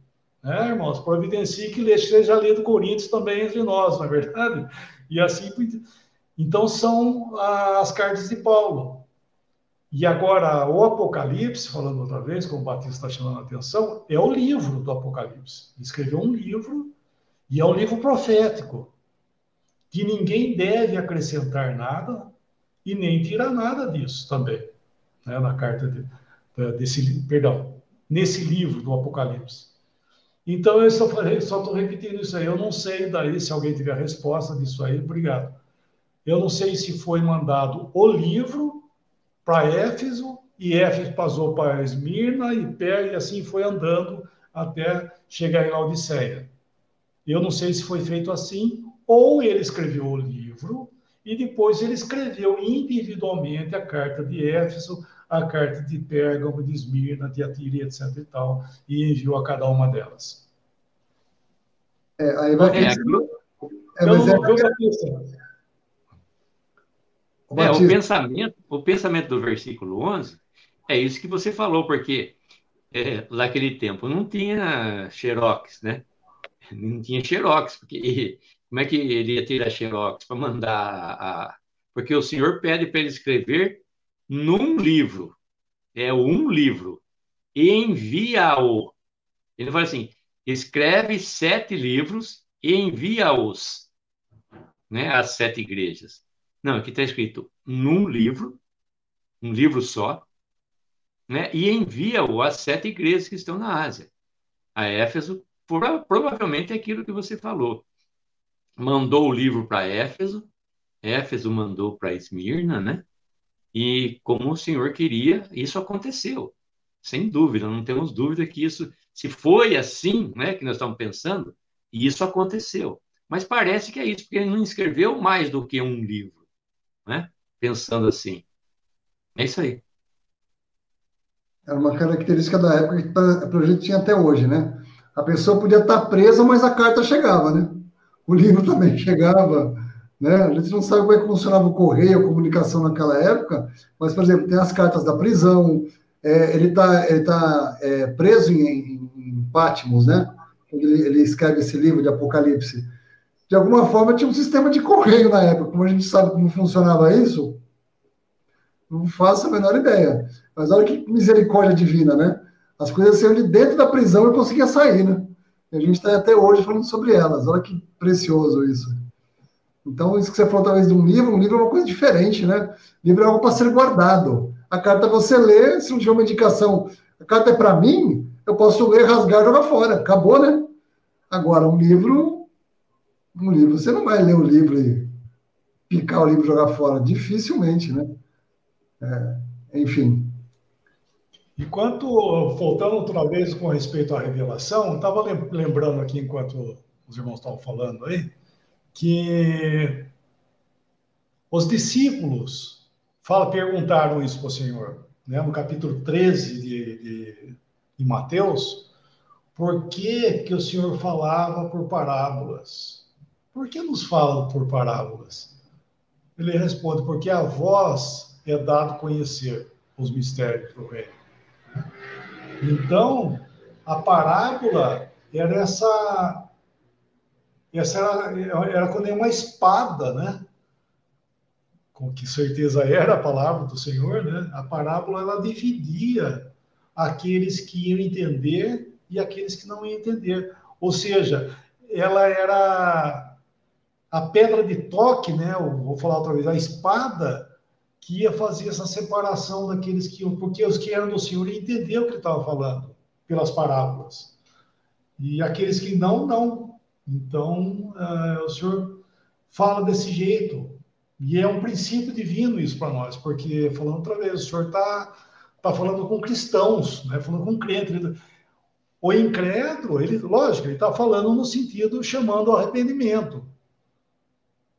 né, irmãos? Providencie que esteja lido Coríntios também entre nós, não é verdade? E assim, então são as cartas de Paulo. E agora, o Apocalipse, falando outra vez, como o Batista está chamando a atenção, é o livro do Apocalipse. Ele escreveu um livro, e é um livro profético, que ninguém deve acrescentar nada e nem tirar nada disso também, né, na carta de, desse, perdão, nesse livro do Apocalipse. Então, eu só estou repetindo isso aí. Eu não sei daí, se alguém tiver resposta disso aí, obrigado. Eu não sei se foi mandado o livro para Éfeso, e Éfeso passou para Esmirna e Pé, e assim foi andando até chegar em Laodiceia. Eu não sei se foi feito assim, ou ele escreveu o livro, e depois ele escreveu individualmente a carta de Éfeso, a carta de Pérgamo, de Esmirna, de Atira, etc. e tal, e enviou a cada uma delas.
É, aí vai ter... É, é, mas é... É, o pensamento, o pensamento do versículo 11 é isso que você falou, porque é, naquele tempo não tinha xerox, né? Não tinha xerox, porque como é que ele ia ter a xerox para mandar a... Porque o senhor pede para ele escrever num livro, é um livro, e envia-o. Ele fala assim, escreve sete livros e envia-os né, às sete igrejas. Não, aqui está escrito num livro, um livro só, né? e envia-o às sete igrejas que estão na Ásia. A Éfeso, provavelmente é aquilo que você falou. Mandou o livro para Éfeso, Éfeso mandou para Esmirna, né? E como o Senhor queria, isso aconteceu. Sem dúvida, não temos dúvida que isso, se foi assim, né, que nós estamos pensando, isso aconteceu. Mas parece que é isso, porque ele não escreveu mais do que um livro né? Pensando assim. É isso aí.
Era uma característica da época que a gente tinha até hoje, né? A pessoa podia estar presa, mas a carta chegava, né? O livro [laughs] também chegava, né? A gente não sabe como é que funcionava o correio, a comunicação naquela época, mas, por exemplo, tem as cartas da prisão, é, ele está ele tá, é, preso em, em, em Patmos, né? Ele, ele escreve esse livro de Apocalipse de alguma forma tinha um sistema de correio na época. Como a gente sabe como funcionava isso, não faço a menor ideia. Mas olha que misericórdia divina, né? As coisas saíam de dentro da prisão e conseguia sair, né? E a gente está até hoje falando sobre elas. Olha que precioso isso. Então, isso que você falou talvez de um livro, um livro é uma coisa diferente, né? livro é algo para ser guardado. A carta você lê, se não tiver uma indicação, a carta é para mim, eu posso ler, rasgar e jogar fora. Acabou, né? Agora, um livro um livro. Você não vai ler o livro e picar o livro e jogar fora. Dificilmente, né? É, enfim.
Enquanto, voltando outra vez com respeito à revelação, estava lembrando aqui, enquanto os irmãos estavam falando aí, que os discípulos fala, perguntaram isso para o Senhor, né, no capítulo 13 de, de, de Mateus, por que, que o Senhor falava por parábolas? Por que nos fala por parábolas? Ele responde, porque a vós é dado conhecer os mistérios do reino. Então, a parábola era essa. Essa era, era quando é uma espada, né? Com que certeza era a palavra do Senhor, né? A parábola ela dividia aqueles que iam entender e aqueles que não iam entender. Ou seja, ela era a pedra de toque, né? vou falar outra vez, a espada que ia fazer essa separação daqueles que iam, porque os que eram do Senhor iam entender o que ele estava falando pelas parábolas. E aqueles que não, não. Então, uh, o Senhor fala desse jeito. E é um princípio divino isso para nós, porque, falando outra vez, o Senhor está tá falando com cristãos, né? falando com crentes. O incrédulo, ele, lógico, ele está falando no sentido chamando ao arrependimento.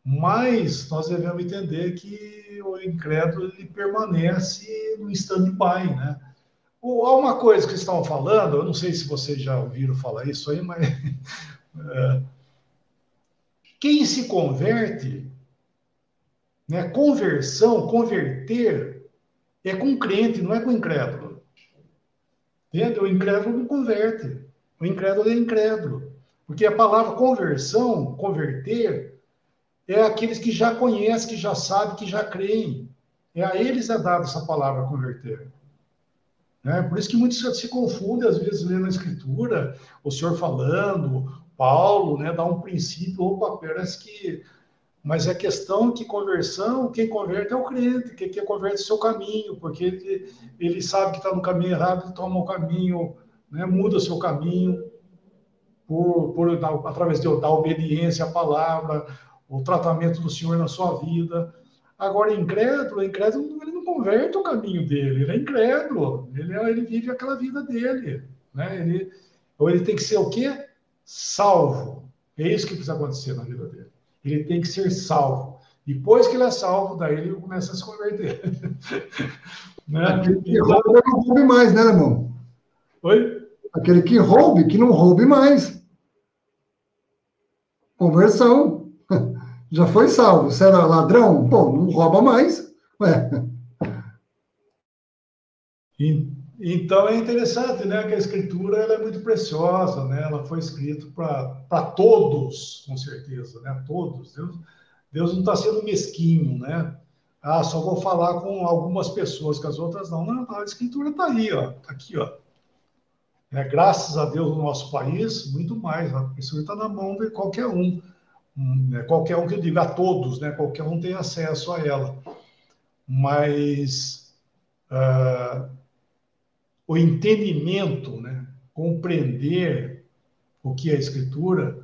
Mas nós devemos entender que o incrédulo ele permanece no stand-by, né? Há uma coisa que estão falando, eu não sei se vocês já ouviram falar isso aí, mas [laughs] é, quem se converte, né? Conversão, converter é com crente, não é com incrédulo. Entende? O incrédulo não converte. O incrédulo é incrédulo. Porque a palavra conversão, converter, é aqueles que já conhecem, que já sabem, que já creem. É a eles é dada essa palavra converter. Né? Por isso que muitos se confundem, às vezes, lendo a Escritura, o Senhor falando, Paulo, né, dá um princípio, opa, parece que. Mas é questão que conversão, quem converte é o crente, quem, quem converte é o seu caminho, porque ele, ele sabe que está no caminho errado, ele toma o caminho, né, muda o seu caminho, por, por, através de, da obediência à palavra, o tratamento do Senhor na sua vida. Agora, incrédulo, incrédulo, ele não converte o caminho dele, ele é incrédulo, ele, ele vive aquela vida dele. Né? Ele, ou ele tem que ser o quê? salvo. É isso que precisa acontecer na vida dele. Ele tem que ser salvo. Depois que ele é salvo, daí ele começa a se converter. [laughs]
né? Aquele que então... rouba não roube mais, né, irmão?
Oi?
Aquele que roube, que não roube mais. Conversão. Já foi salvo. Você era ladrão? Pô, não rouba mais. Ué.
Então é interessante, né, que a escritura ela é muito preciosa, né? Ela foi escrita para todos, com certeza, né? Todos. Deus, Deus não está sendo mesquinho, né? Ah, só vou falar com algumas pessoas, que as outras não. Não, a escritura está aí, ó, tá aqui, ó. É, graças a Deus no nosso país, muito mais. A escritura está na mão de qualquer um. Né? Qualquer um que eu digo, a todos, né? Qualquer um tem acesso a ela. Mas uh, o entendimento, né? compreender o que é a escritura,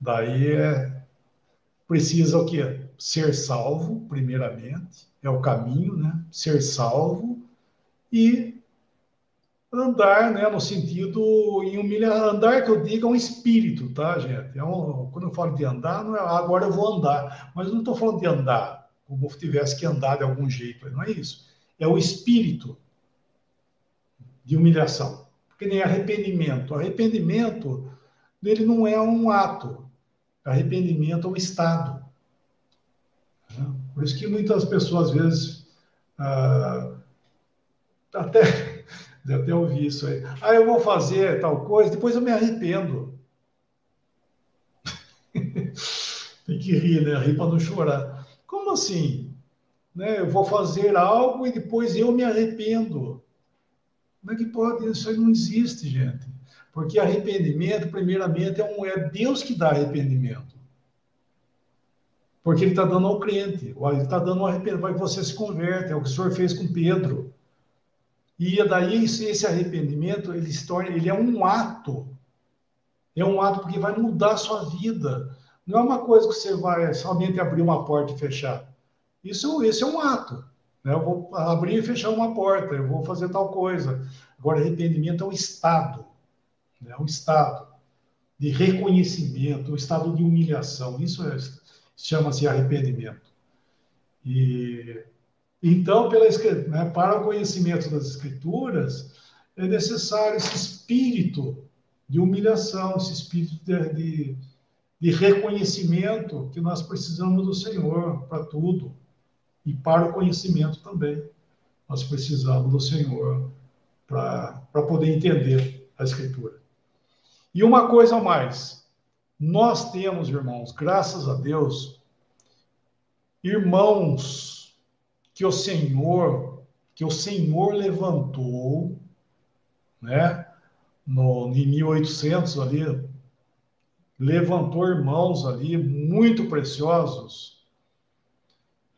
daí é precisa o que ser salvo, primeiramente, é o caminho, né? Ser salvo e andar, né, no sentido em humilhar, andar que eu diga é um espírito, tá, gente? É um, quando eu falo de andar, não é ah, agora eu vou andar, mas eu não estou falando de andar como se tivesse que andar de algum jeito, não é isso. É o espírito de humilhação. Porque nem arrependimento. Arrependimento, ele não é um ato. Arrependimento é um estado. Por isso que muitas pessoas, às vezes, ah, até, até ouvi isso aí. Ah, eu vou fazer tal coisa, depois eu me arrependo. [laughs] Tem que rir, né? Rir para não chorar. Como assim? Né? Eu vou fazer algo e depois eu me arrependo. Como é que pode? Isso aí não existe, gente. Porque arrependimento, primeiramente, é, um, é Deus que dá arrependimento. Porque ele está dando ao crente. Ele está dando um arrependimento para que você se converte. É o que o Senhor fez com Pedro. E daí esse arrependimento, ele, se torna, ele é um ato. É um ato porque vai mudar a sua vida. Não é uma coisa que você vai somente abrir uma porta e fechar. Isso, isso é um ato. Né? Eu vou abrir e fechar uma porta, eu vou fazer tal coisa. Agora, arrependimento é um estado, né? é um estado de reconhecimento, um estado de humilhação. Isso é, chama-se arrependimento. E então, pela, né, para o conhecimento das escrituras, é necessário esse espírito de humilhação, esse espírito de, de, de reconhecimento que nós precisamos do Senhor para tudo e para o conhecimento também. Nós precisamos do Senhor para poder entender a Escritura. E uma coisa a mais, nós temos, irmãos, graças a Deus, irmãos que o Senhor, que o Senhor levantou, né, no, em 1800 ali, levantou irmãos ali muito preciosos,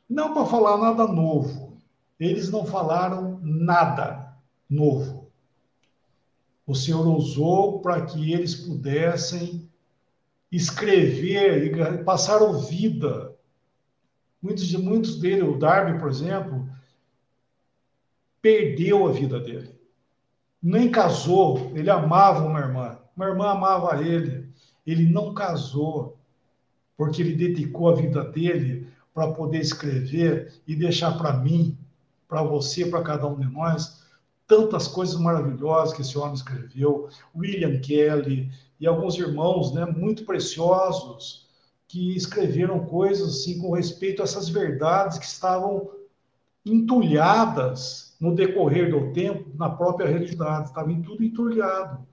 não para falar nada novo. Eles não falaram nada novo. O Senhor usou para que eles pudessem escrever e passaram vida. Muitos de muitos deles, o Darby, por exemplo, perdeu a vida dele. Nem casou, ele amava uma irmã. Uma irmã amava ele. Ele não casou, porque ele dedicou a vida dele para poder escrever e deixar para mim, para você, para cada um de nós, tantas coisas maravilhosas que esse homem escreveu, William Kelly e alguns irmãos, né, muito preciosos, que escreveram coisas assim com respeito a essas verdades que estavam entulhadas no decorrer do tempo na própria realidade, estava tudo entulhado.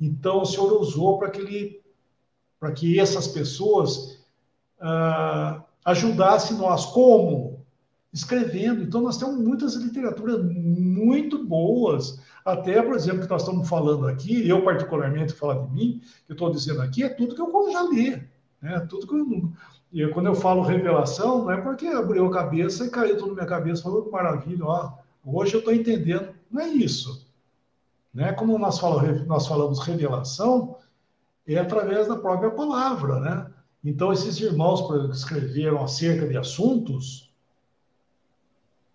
Então, o Senhor usou para que ele, para que essas pessoas ah, ajudassem nós. Como? Escrevendo. Então, nós temos muitas literaturas muito boas. Até, por exemplo, que nós estamos falando aqui, eu particularmente falar de mim, que eu estou dizendo aqui, é tudo que eu já li. Né? Tudo que eu, quando eu falo revelação, não é porque abriu a cabeça e caiu tudo na minha cabeça, falou que maravilha, ó, hoje eu estou entendendo. Não é isso. Né? Como nós falamos, nós falamos revelação, é através da própria palavra, né? Então, esses irmãos que escreveram acerca de assuntos,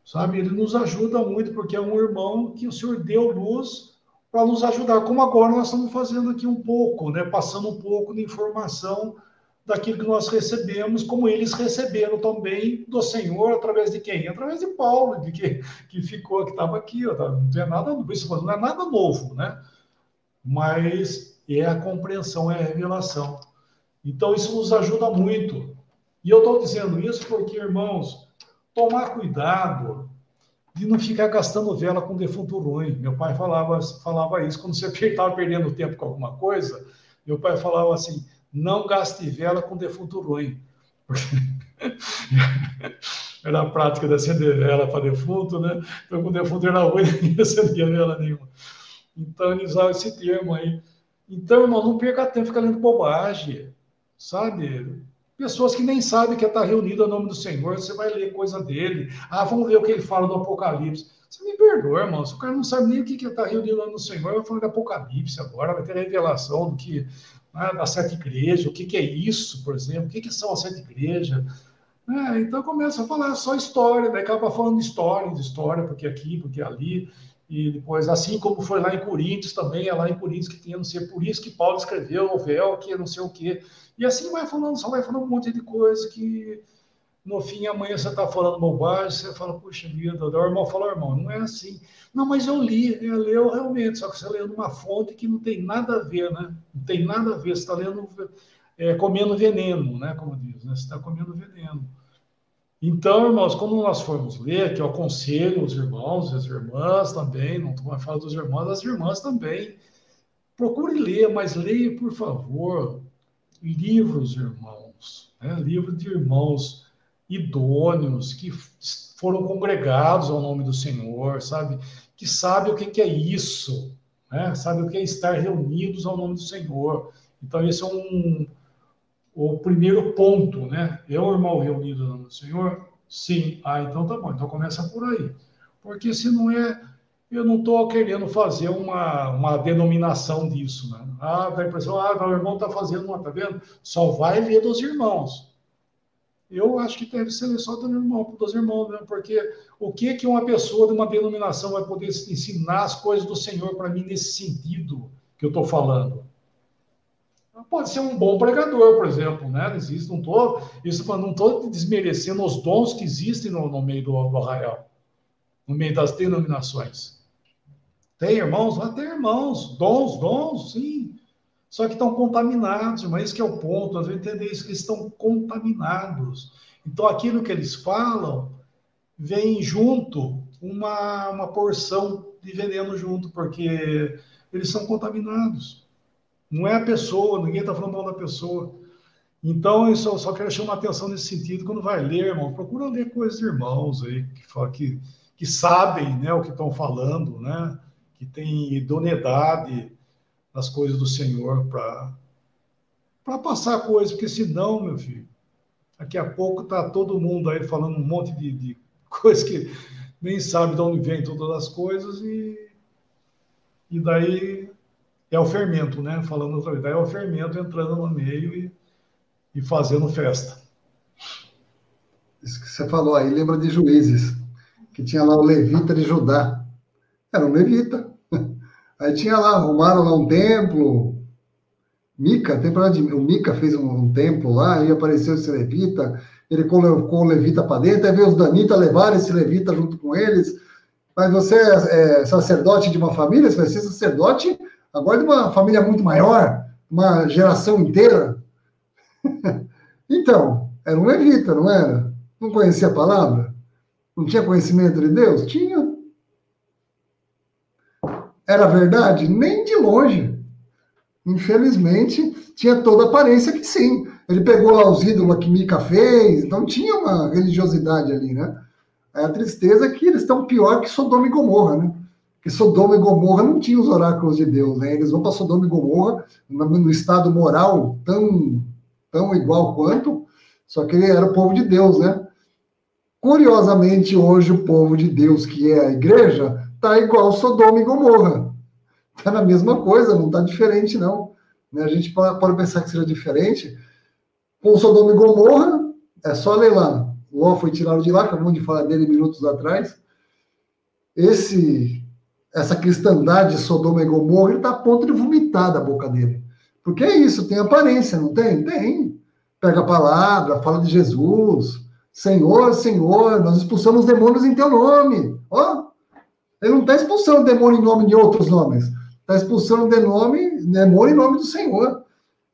sabe, ele nos ajuda muito, porque é um irmão que o Senhor deu luz para nos ajudar, como agora nós estamos fazendo aqui um pouco, né? Passando um pouco de informação daquilo que nós recebemos, como eles receberam também do Senhor, através de quem? Através de Paulo, de que, que ficou, que estava aqui, ó, tá? não é nada, não é nada novo, né? Mas é a compreensão, é a revelação. Então, isso nos ajuda muito. E eu estou dizendo isso porque, irmãos, tomar cuidado de não ficar gastando vela com defunto ruim. Meu pai falava, falava isso quando você [laughs] estava perdendo tempo com alguma coisa. Meu pai falava assim: não gaste vela com defunto ruim. [laughs] era a prática de acender vela para defunto, né? Então, com defunto era ruim, [laughs] ninguém acendia vela nenhuma. Então, ele usava esse termo aí. Então, irmão, não perca tempo ficar lendo bobagem, sabe? Pessoas que nem sabem que está reunido a nome do Senhor, você vai ler coisa dele. Ah, vamos ver o que ele fala do Apocalipse. Você me perdoa, irmão. Se o cara não sabe nem o que está reunido o nome do Senhor, vai falar de Apocalipse agora, vai ter revelação do que né, da sete igreja, o que, que é isso, por exemplo, o que, que são as sete igrejas. É, então começa a falar só história, daí acaba falando de história, de história, porque aqui, porque ali, e depois, assim como foi lá em Coríntios também, é lá em Coríntios que tinha, não sei, por isso que Paulo escreveu o véu, que não sei o quê. E assim vai falando, só vai falando um monte de coisa que no fim, amanhã você está falando bobagem, você fala, puxa vida, o irmão falou, irmão, não é assim. Não, mas eu li, eu leu realmente, só que você leu numa fonte que não tem nada a ver, né? Não tem nada a ver, você está lendo, é, comendo veneno, né? Como diz, né? Você está comendo veneno. Então, irmãos, quando nós formos ler, que eu aconselho os irmãos as irmãs também, não estou mais falando dos irmãos, as irmãs também, procure ler, mas leia, por favor, livros, irmãos, né? livros de irmãos idôneos, que foram congregados ao nome do Senhor, sabe? Que sabe o que, é isso, né? Sabe o que é estar reunidos ao nome do Senhor. Então, esse é um, o primeiro ponto, né? É o irmão reunido ao nome do Senhor? Sim. Ah, então tá bom. Então começa por aí. Porque se não é, eu não estou querendo fazer uma, uma denominação disso, né? Ah, dá a impressão, ah, o irmão está fazendo uma, tá vendo? Só vai ler dos irmãos. Eu acho que deve ser só do irmão, irmãos mesmo, porque o que que uma pessoa de uma denominação vai poder ensinar as coisas do Senhor para mim nesse sentido que eu estou falando? Pode ser um bom pregador, por exemplo, né? Existe, não estou isso não estou desmerecendo os dons que existem no, no meio do, do arraial, no meio das denominações. Tem irmãos? Lá tem irmãos, dons, dons, sim. Só que estão contaminados, mas esse é o ponto, nós vamos entender isso, que estão contaminados. Então, aquilo que eles falam vem junto uma, uma porção de veneno junto, porque eles são contaminados. Não é a pessoa, ninguém está falando mal da pessoa. Então, eu só, só quero chamar atenção nesse sentido. Quando vai ler, irmão, procura ler coisas de irmãos aí, que, que, que sabem né, o que estão falando, né? que tem idoneidade as coisas do Senhor para passar coisas, porque senão, meu filho, daqui a pouco tá todo mundo aí falando um monte de, de [laughs] coisas que nem sabe de onde vem todas as coisas e, e daí é o fermento, né? Falando outra vez, daí é o fermento entrando no meio e, e fazendo festa.
Isso que você falou aí, lembra de juízes, que tinha lá o levita de Judá. Era um levita. Aí tinha lá, arrumaram lá um templo. Mica, temporada de, o Mica fez um, um templo lá, aí apareceu esse levita, ele colocou o levita para dentro, aí veio os danitas levaram esse levita junto com eles. Mas você é, é sacerdote de uma família, você vai ser sacerdote agora de uma família muito maior, uma geração inteira. [laughs] então, era um levita, não era? Não conhecia a palavra? Não tinha conhecimento de Deus? Tinha. Era verdade? Nem de longe. Infelizmente, tinha toda a aparência que sim. Ele pegou lá os ídolos que Mica fez, então tinha uma religiosidade ali, né? Aí a tristeza é que eles estão pior que Sodoma e Gomorra, né? Que Sodoma e Gomorra não tinham os oráculos de Deus, né? Eles vão para Sodoma e Gomorra no estado moral tão, tão igual quanto, só que ele era o povo de Deus, né? Curiosamente, hoje o povo de Deus, que é a igreja, tá igual Sodoma e Gomorra. Tá na mesma coisa, não tá diferente, não. Né? A gente pode pensar que seja diferente. Com Sodoma e Gomorra, é só ler lá. Ló foi tirado de lá, acabamos de falar dele minutos atrás. Esse, essa cristandade de Sodoma e Gomorra, ele está a ponto de vomitar da boca dele. Porque é isso, tem aparência, não tem? Tem. Pega a palavra, fala de Jesus. Senhor, Senhor, nós expulsamos demônios em teu nome. Ó, ele não está expulsando demônio em nome de outros nomes. Está expulsando de nome, demônio em nome do Senhor.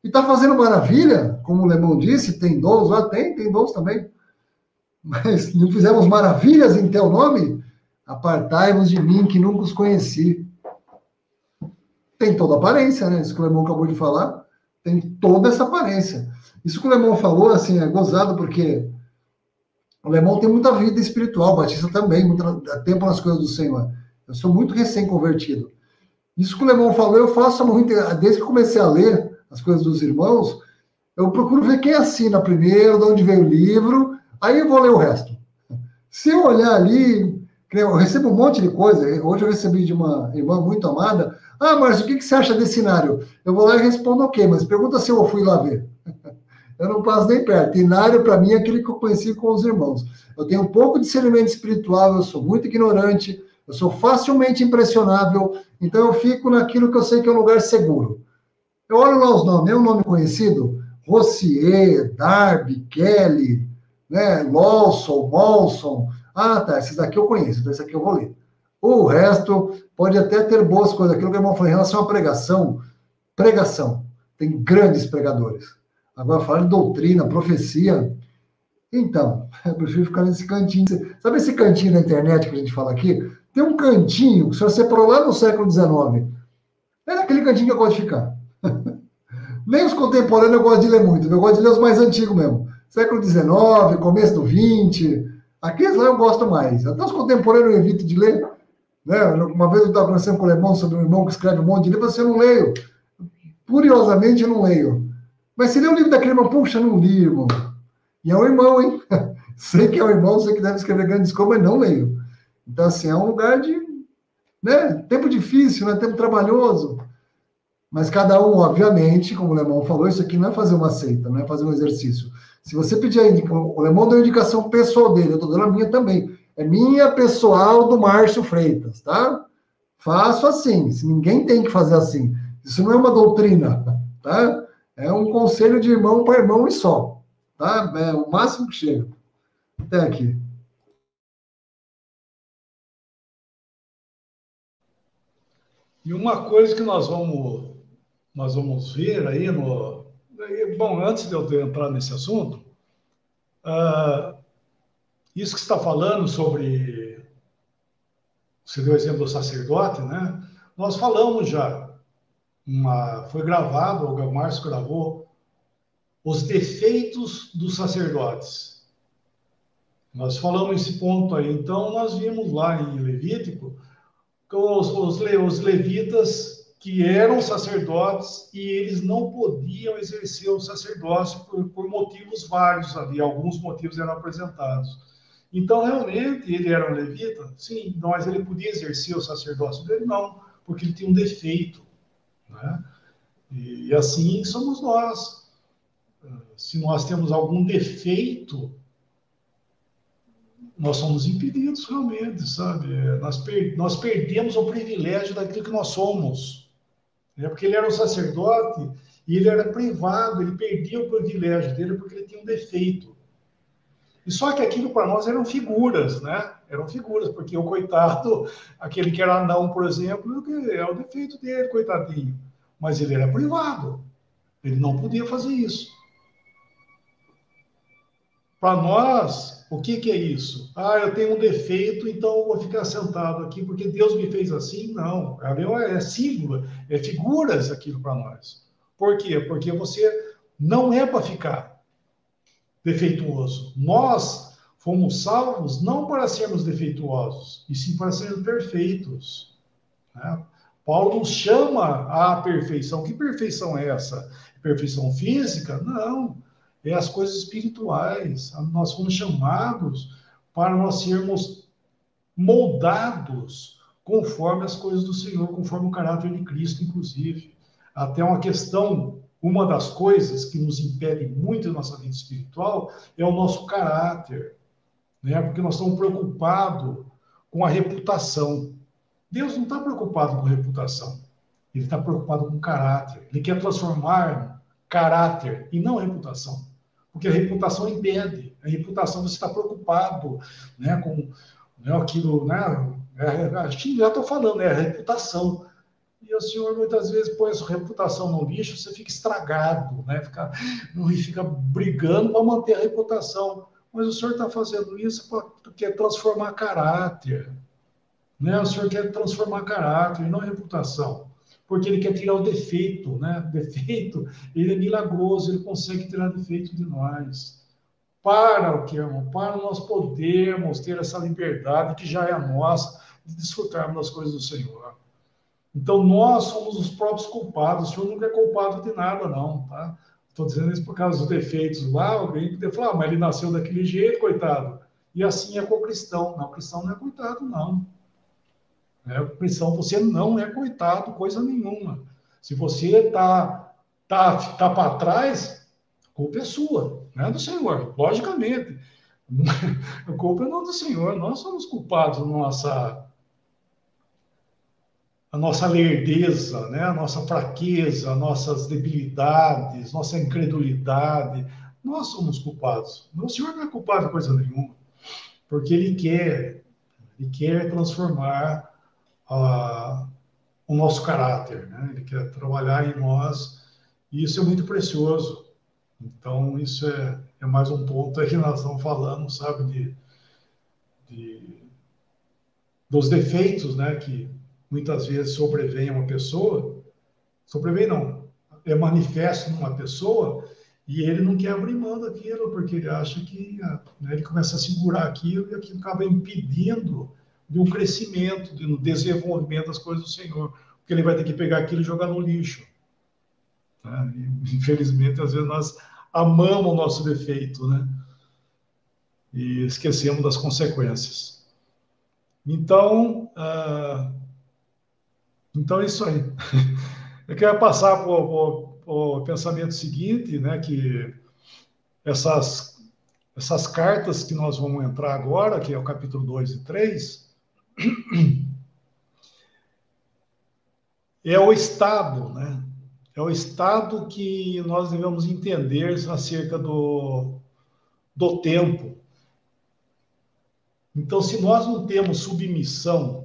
E está fazendo maravilha, como o Lemão disse, tem dons lá, tem, tem dons também. Mas não fizemos maravilhas em teu nome? Apartai-vos de mim, que nunca os conheci. Tem toda a aparência, né? Isso que o Lemão acabou de falar. Tem toda essa aparência. Isso que o Lemão falou, assim, é gozado, porque o Lemão tem muita vida espiritual, o Batista também, muito tempo nas coisas do Senhor. Eu sou muito recém-convertido. Isso que o Lemão falou, eu faço muito, desde que comecei a ler as coisas dos irmãos, eu procuro ver quem assina primeiro, de onde veio o livro, aí eu vou ler o resto. Se eu olhar ali, eu recebo um monte de coisa. Hoje eu recebi de uma irmã muito amada. Ah, Márcio, o que, você acha desse cenário? Eu vou lá e respondo ok, mas pergunta se eu fui lá ver. [laughs] Eu não passo nem perto. Inário, para mim, é aquele que eu conheci com os irmãos. Eu tenho um pouco de discernimento espiritual, eu sou muito ignorante, eu sou facilmente impressionável, então eu fico naquilo que eu sei que é um lugar seguro. Eu olho lá os nomes, é um nome conhecido? Rossier, Darby, Kelly, né? Lawson, Molson. Ah, tá, esses daqui eu conheço, então esse aqui eu vou ler. O resto pode até ter boas coisas. Aquilo que o irmão falou em relação à pregação, pregação. Tem grandes pregadores. Agora, falando de doutrina, profecia. Então, [laughs] eu prefiro ficar nesse cantinho. Sabe esse cantinho na internet que a gente fala aqui? Tem um cantinho que se você separou lá no século XIX. É naquele cantinho que eu gosto de ficar. [laughs] Nem os contemporâneos eu gosto de ler muito, eu gosto de ler os mais antigos mesmo. Século XIX, começo do XX. Aqueles lá eu gosto mais. Até os contemporâneos eu evito de ler. Né? Uma vez eu estava conversando com o alemão sobre um irmão que escreve um monte de livro, você não leio. Curiosamente, eu não leio. Mas se lê o livro daquele irmão, puxa, não li, irmão. E é um irmão, hein? [laughs] sei que é um irmão, sei que deve escrever grandes coisas, mas não leio. Então, assim, é um lugar de. Né? Tempo difícil, né? tempo trabalhoso. Mas cada um, obviamente, como o Lemão falou, isso aqui não é fazer uma seita, não é fazer um exercício. Se você pedir a indicação, o Lemão deu a indicação pessoal dele, eu estou dando a minha também. É minha pessoal do Márcio Freitas, tá? Faço assim, se ninguém tem que fazer assim. Isso não é uma doutrina, tá? É um conselho de irmão para irmão e só. Tá? É o máximo que chega. Até aqui.
E uma coisa que nós vamos, nós vamos ver aí no. Bom, antes de eu entrar nesse assunto, uh, isso que está falando sobre. Você deu o exemplo do sacerdote, né? Nós falamos já uma, foi gravado, o Márcio gravou, os defeitos dos sacerdotes. Nós falamos esse ponto aí. Então, nós vimos lá em Levítico os, os, os levitas que eram sacerdotes e eles não podiam exercer o sacerdócio por, por motivos vários ali, alguns motivos eram apresentados. Então, realmente, ele era um levita? Sim, mas ele podia exercer o sacerdócio dele? Não, porque ele tinha um defeito. Né? E, e assim somos nós. Se nós temos algum defeito, nós somos impedidos realmente, sabe? Nós, per nós perdemos o privilégio daquilo que nós somos. Né? Porque ele era um sacerdote e ele era privado, ele perdia o privilégio dele porque ele tinha um defeito. E só que aquilo para nós eram figuras, né? Eram figuras, porque o coitado, [laughs] aquele que era anão, por exemplo, é o defeito dele, coitadinho. Mas ele era privado. Ele não podia fazer isso. Para nós, o que, que é isso? Ah, eu tenho um defeito, então eu vou ficar sentado aqui porque Deus me fez assim? Não, é símbolo, é figuras aquilo para nós. Por quê? Porque você não é para ficar defeituoso. Nós fomos salvos não para sermos defeituosos, e sim para sermos perfeitos. Né? Paulo nos chama à perfeição. Que perfeição é essa? Perfeição física? Não. É as coisas espirituais. Nós fomos chamados para nós sermos moldados conforme as coisas do Senhor, conforme o caráter de Cristo, inclusive. Até uma questão, uma das coisas que nos impede muito na nossa vida espiritual é o nosso caráter, né? Porque nós estamos preocupados com a reputação. Deus não está preocupado com reputação. Ele está preocupado com caráter. Ele quer transformar caráter e não reputação. Porque a reputação impede. A reputação você está preocupado né, com né, aquilo, né? É, já estou falando, é a reputação. E o senhor muitas vezes põe a sua reputação no lixo, você fica estragado, né? Fica, fica brigando para manter a reputação. Mas o senhor está fazendo isso porque quer transformar caráter. Né? O Senhor quer transformar caráter, não reputação. Porque ele quer tirar o defeito, né? [laughs] Defeito, ele é milagroso, ele consegue tirar defeito de nós. Para o que, irmão? Para nós podermos ter essa liberdade que já é nossa, de desfrutarmos das coisas do Senhor. Então, nós somos os próprios culpados. O Senhor nunca é culpado de nada, não, tá? Estou dizendo isso por causa dos defeitos lá. Alguém poderia falar, ah, mas ele nasceu daquele jeito, coitado. E assim é com o cristão. Não, o cristão não é coitado, não. É, pressão, você não é coitado, coisa nenhuma. Se você está tá, tá para trás, culpa é sua, não é do Senhor, logicamente. A [laughs] culpa é não do Senhor, nós somos culpados da nossa, a nossa lerdeza, né? a nossa fraqueza, nossas debilidades, nossa incredulidade. Nós somos culpados. O Senhor não é culpado de coisa nenhuma, porque Ele quer, Ele quer transformar o nosso caráter, né? Ele quer trabalhar em nós e isso é muito precioso. Então, isso é, é mais um ponto aí que nós estamos falando, sabe, de, de dos defeitos, né, que muitas vezes sobrevém a uma pessoa, sobrevém não, é manifesto numa pessoa e ele não quer abrir mão daquilo, porque ele acha que né, ele começa a segurar aquilo e aquilo acaba impedindo de um crescimento, de um desenvolvimento das coisas do Senhor, porque ele vai ter que pegar aquilo e jogar no lixo. Tá? E, infelizmente, às vezes nós amamos o nosso defeito, né? E esquecemos das consequências. Então, uh, então é isso aí. [laughs] Eu quero passar para o pensamento seguinte, né? Que essas essas cartas que nós vamos entrar agora, que é o capítulo 2 e 3, [clears throat] é o estado, né? É o estado que nós devemos entender acerca do, do tempo. Então, se nós não temos submissão,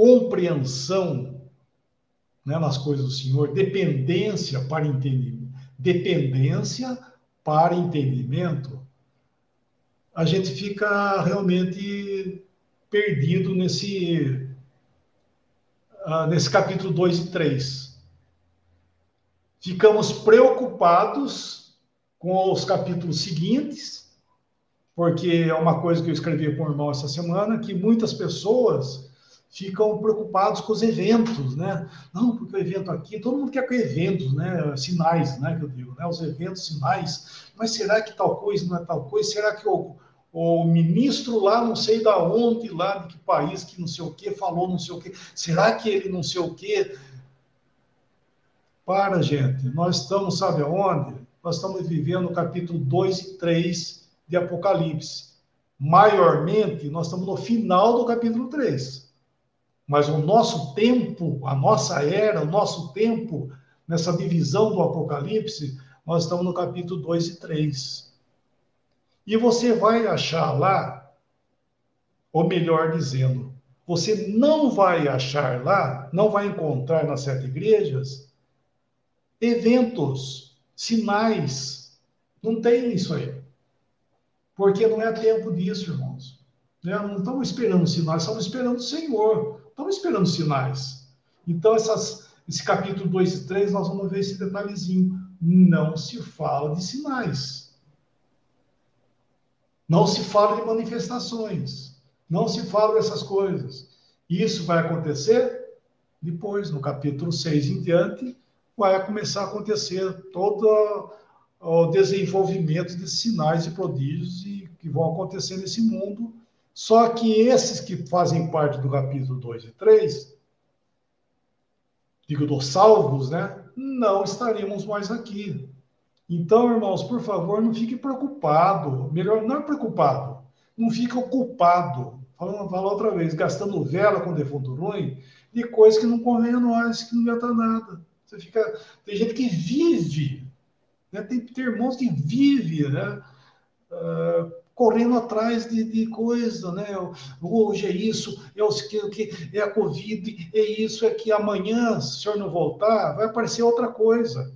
compreensão né, nas coisas do Senhor, dependência para entendimento, dependência para entendimento, a gente fica realmente perdido nesse, uh, nesse capítulo 2 e 3. Ficamos preocupados com os capítulos seguintes, porque é uma coisa que eu escrevi com o irmão essa semana, que muitas pessoas ficam preocupados com os eventos, né? Não, porque o evento aqui, todo mundo quer com eventos, né? Sinais, né? Que eu digo, né? Os eventos, sinais. Mas será que tal coisa não é tal coisa? Será que o, o ministro lá, não sei da onde, lá de que país, que não sei o que, falou não sei o que, será que ele não sei o que? Para, gente, nós estamos, sabe aonde? Nós estamos vivendo o capítulo 2 e 3 de Apocalipse. Maiormente, nós estamos no final do capítulo 3. Mas o nosso tempo, a nossa era, o nosso tempo, nessa divisão do Apocalipse, nós estamos no capítulo 2 e 3. E você vai achar lá, ou melhor dizendo, você não vai achar lá, não vai encontrar nas sete igrejas, eventos, sinais Não tem isso aí. Porque não é tempo disso, irmãos. Né? Não estamos esperando sinais, estamos esperando o Senhor. Estamos esperando sinais. Então, essas, esse capítulo 2 e 3, nós vamos ver esse detalhezinho. Não se fala de sinais. Não se fala de manifestações. Não se fala dessas coisas. Isso vai acontecer depois, no capítulo 6 em diante, vai começar a acontecer todo o desenvolvimento de sinais e prodígios que vão acontecer nesse mundo. Só que esses que fazem parte do capítulo 2 e 3, digo dos salvos, né? Não estaremos mais aqui. Então, irmãos, por favor, não fique preocupado. Melhor não é preocupado, não fique ocupado. Falando, fala outra vez, gastando vela com defunto ruim, de coisas que não convém a nós, que não adianta nada. Você fica. Tem gente que vive, né? tem, tem irmãos que vivem, né? Uh, correndo atrás de, de coisa, né? Hoje é isso, é o que é a Covid, é isso, é que amanhã, se o senhor não voltar, vai aparecer outra coisa,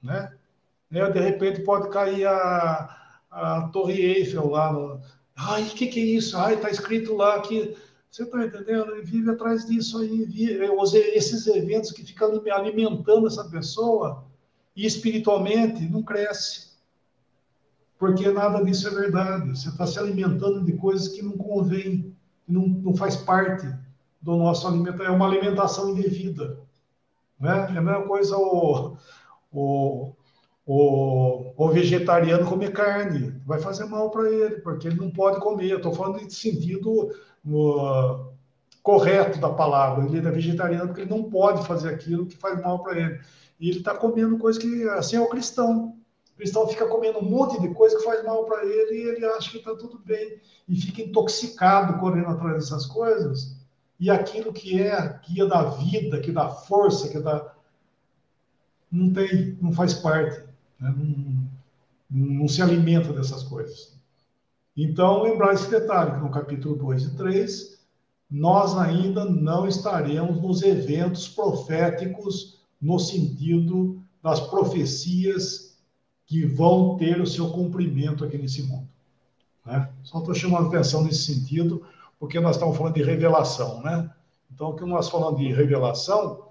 né? né? De repente pode cair a, a Torre Eiffel lá no. Ai, o que, que é isso? Ai, tá escrito lá que você está entendendo? Ele vive atrás disso aí, vive, esses eventos que ficam alimentando essa pessoa e espiritualmente não cresce. Porque nada disso é verdade. Você está se alimentando de coisas que não convém, não, não faz parte do nosso alimento. É uma alimentação indevida. Né? É a mesma coisa o, o, o, o vegetariano comer carne. Vai fazer mal para ele, porque ele não pode comer. Estou falando de sentido no, correto da palavra. Ele é vegetariano porque ele não pode fazer aquilo que faz mal para ele. E ele está comendo coisa que, assim, é o cristão. O cristão fica comendo um monte de coisa que faz mal para ele e ele acha que está tudo bem. E fica intoxicado correndo atrás dessas coisas. E aquilo que é a guia da vida, que dá força, que dá. Não tem, não faz parte. Né? Não, não se alimenta dessas coisas. Então, lembrar esse detalhe, que no capítulo 2 e 3, nós ainda não estaremos nos eventos proféticos no sentido das profecias que vão ter o seu cumprimento aqui nesse mundo. Né? Só estou chamando atenção nesse sentido, porque nós estamos falando de revelação, né? Então, que nós falamos de revelação,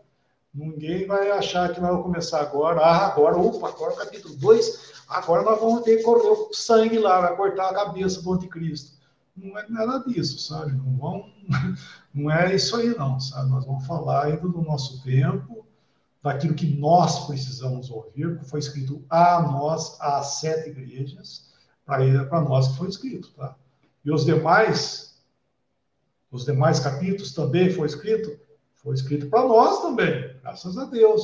ninguém vai achar que nós vamos começar agora, ah, agora, opa, agora o capítulo 2, Agora nós vamos ter que correr o sangue lá, vai cortar a cabeça do anticristo. Não é nada disso, sabe? Não, vão, [laughs] não é isso aí, não, sabe? Nós vamos falar ainda do nosso tempo, daquilo que nós precisamos ouvir, que foi escrito a nós, às sete igrejas, para nós que foi escrito, tá? E os demais, os demais capítulos também foi escrito, foi escrito para nós também, graças a Deus.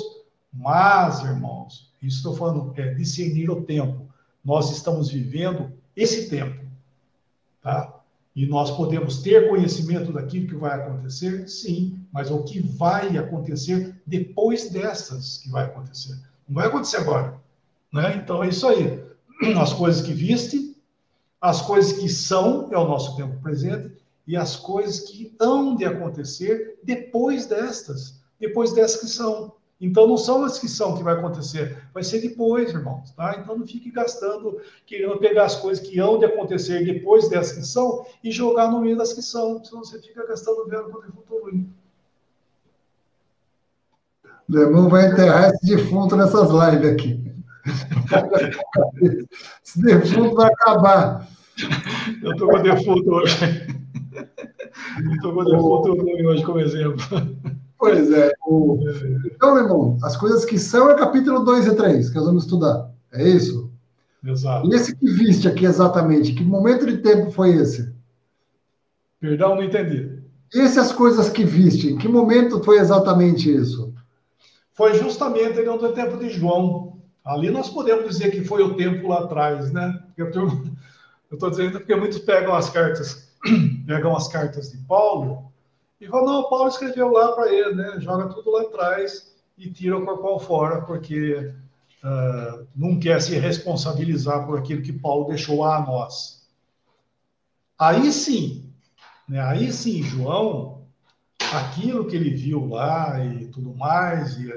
Mas, irmãos, isso estou falando, é discernir o tempo. Nós estamos vivendo esse tempo, tá? E nós podemos ter conhecimento daquilo que vai acontecer, sim, mas o que vai acontecer depois dessas que vai acontecer. Não vai acontecer agora, né? Então é isso aí. [clears throat] As coisas que viste, as coisas que são é o nosso tempo presente e as coisas que hão de acontecer depois destas, depois dessas que são. Então, não são as que são que vai acontecer, vai ser depois, irmãos, tá? Então, não fique gastando, querendo pegar as coisas que hão de acontecer depois dessas que são e jogar no meio das que são, senão você fica gastando verbo para o futuro.
O irmão vai enterrar esse defunto nessas lives aqui. [laughs] esse defunto vai acabar.
Eu estou com defunto hoje. Estou com o defunto hoje como exemplo.
Pois é. O... Então, irmão, as coisas que são é capítulo 2 e 3 que nós vamos estudar. É isso?
Exato.
E esse que viste aqui exatamente, que momento de tempo foi esse?
Perdão, não entendi.
Essas coisas que viste, em que momento foi exatamente isso?
Foi justamente no tempo de João. Ali nós podemos dizer que foi o tempo lá atrás, né? Eu [laughs] estou dizendo porque muitos pegam as cartas, [clears throat] pegam as cartas de Paulo e não, Paulo escreveu lá para ele, né? Joga tudo lá atrás e tira o corpão fora, porque uh, não quer se responsabilizar por aquilo que Paulo deixou a nós. Aí sim, né? Aí sim, João, aquilo que ele viu lá e tudo mais, e,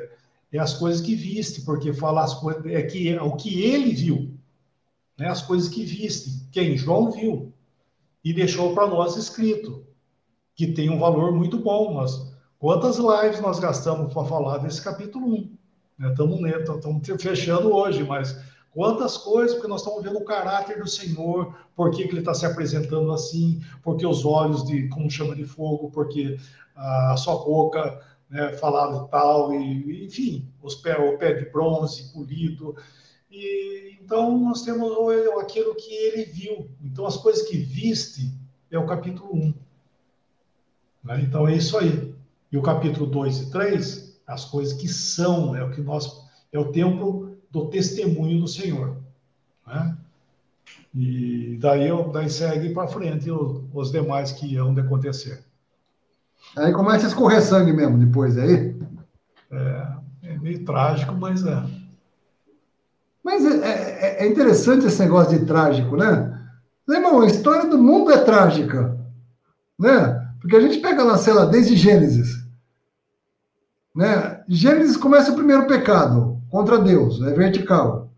é as coisas que viste, porque fala as coisas, é que é o que ele viu, né, as coisas que viste. Quem? João viu. E deixou para nós escrito, que tem um valor muito bom. Nós, quantas lives nós gastamos para falar desse capítulo 1? Estamos né, fechando hoje, mas quantas coisas, porque nós estamos vendo o caráter do Senhor, por que, que ele está se apresentando assim, porque os olhos de, como chama de fogo, porque a sua boca né, falava tal, e, enfim, os pé, o pé de bronze polido. E, então, nós temos aquilo que ele viu. Então, as coisas que viste é o capítulo 1. Né? Então, é isso aí. E o capítulo 2 e 3, as coisas que são, é o que nós. É o tempo do testemunho do Senhor. Né? E daí, daí segue para frente os, os demais que hão de acontecer.
Aí começa a escorrer sangue mesmo depois, aí?
É, é meio trágico, mas é.
Mas é, é, é, interessante esse negócio de trágico, né? Irmão, a história do mundo é trágica, né? Porque a gente pega lá, lá, desde Gênesis. Né? Gênesis começa o primeiro pecado contra Deus, é vertical.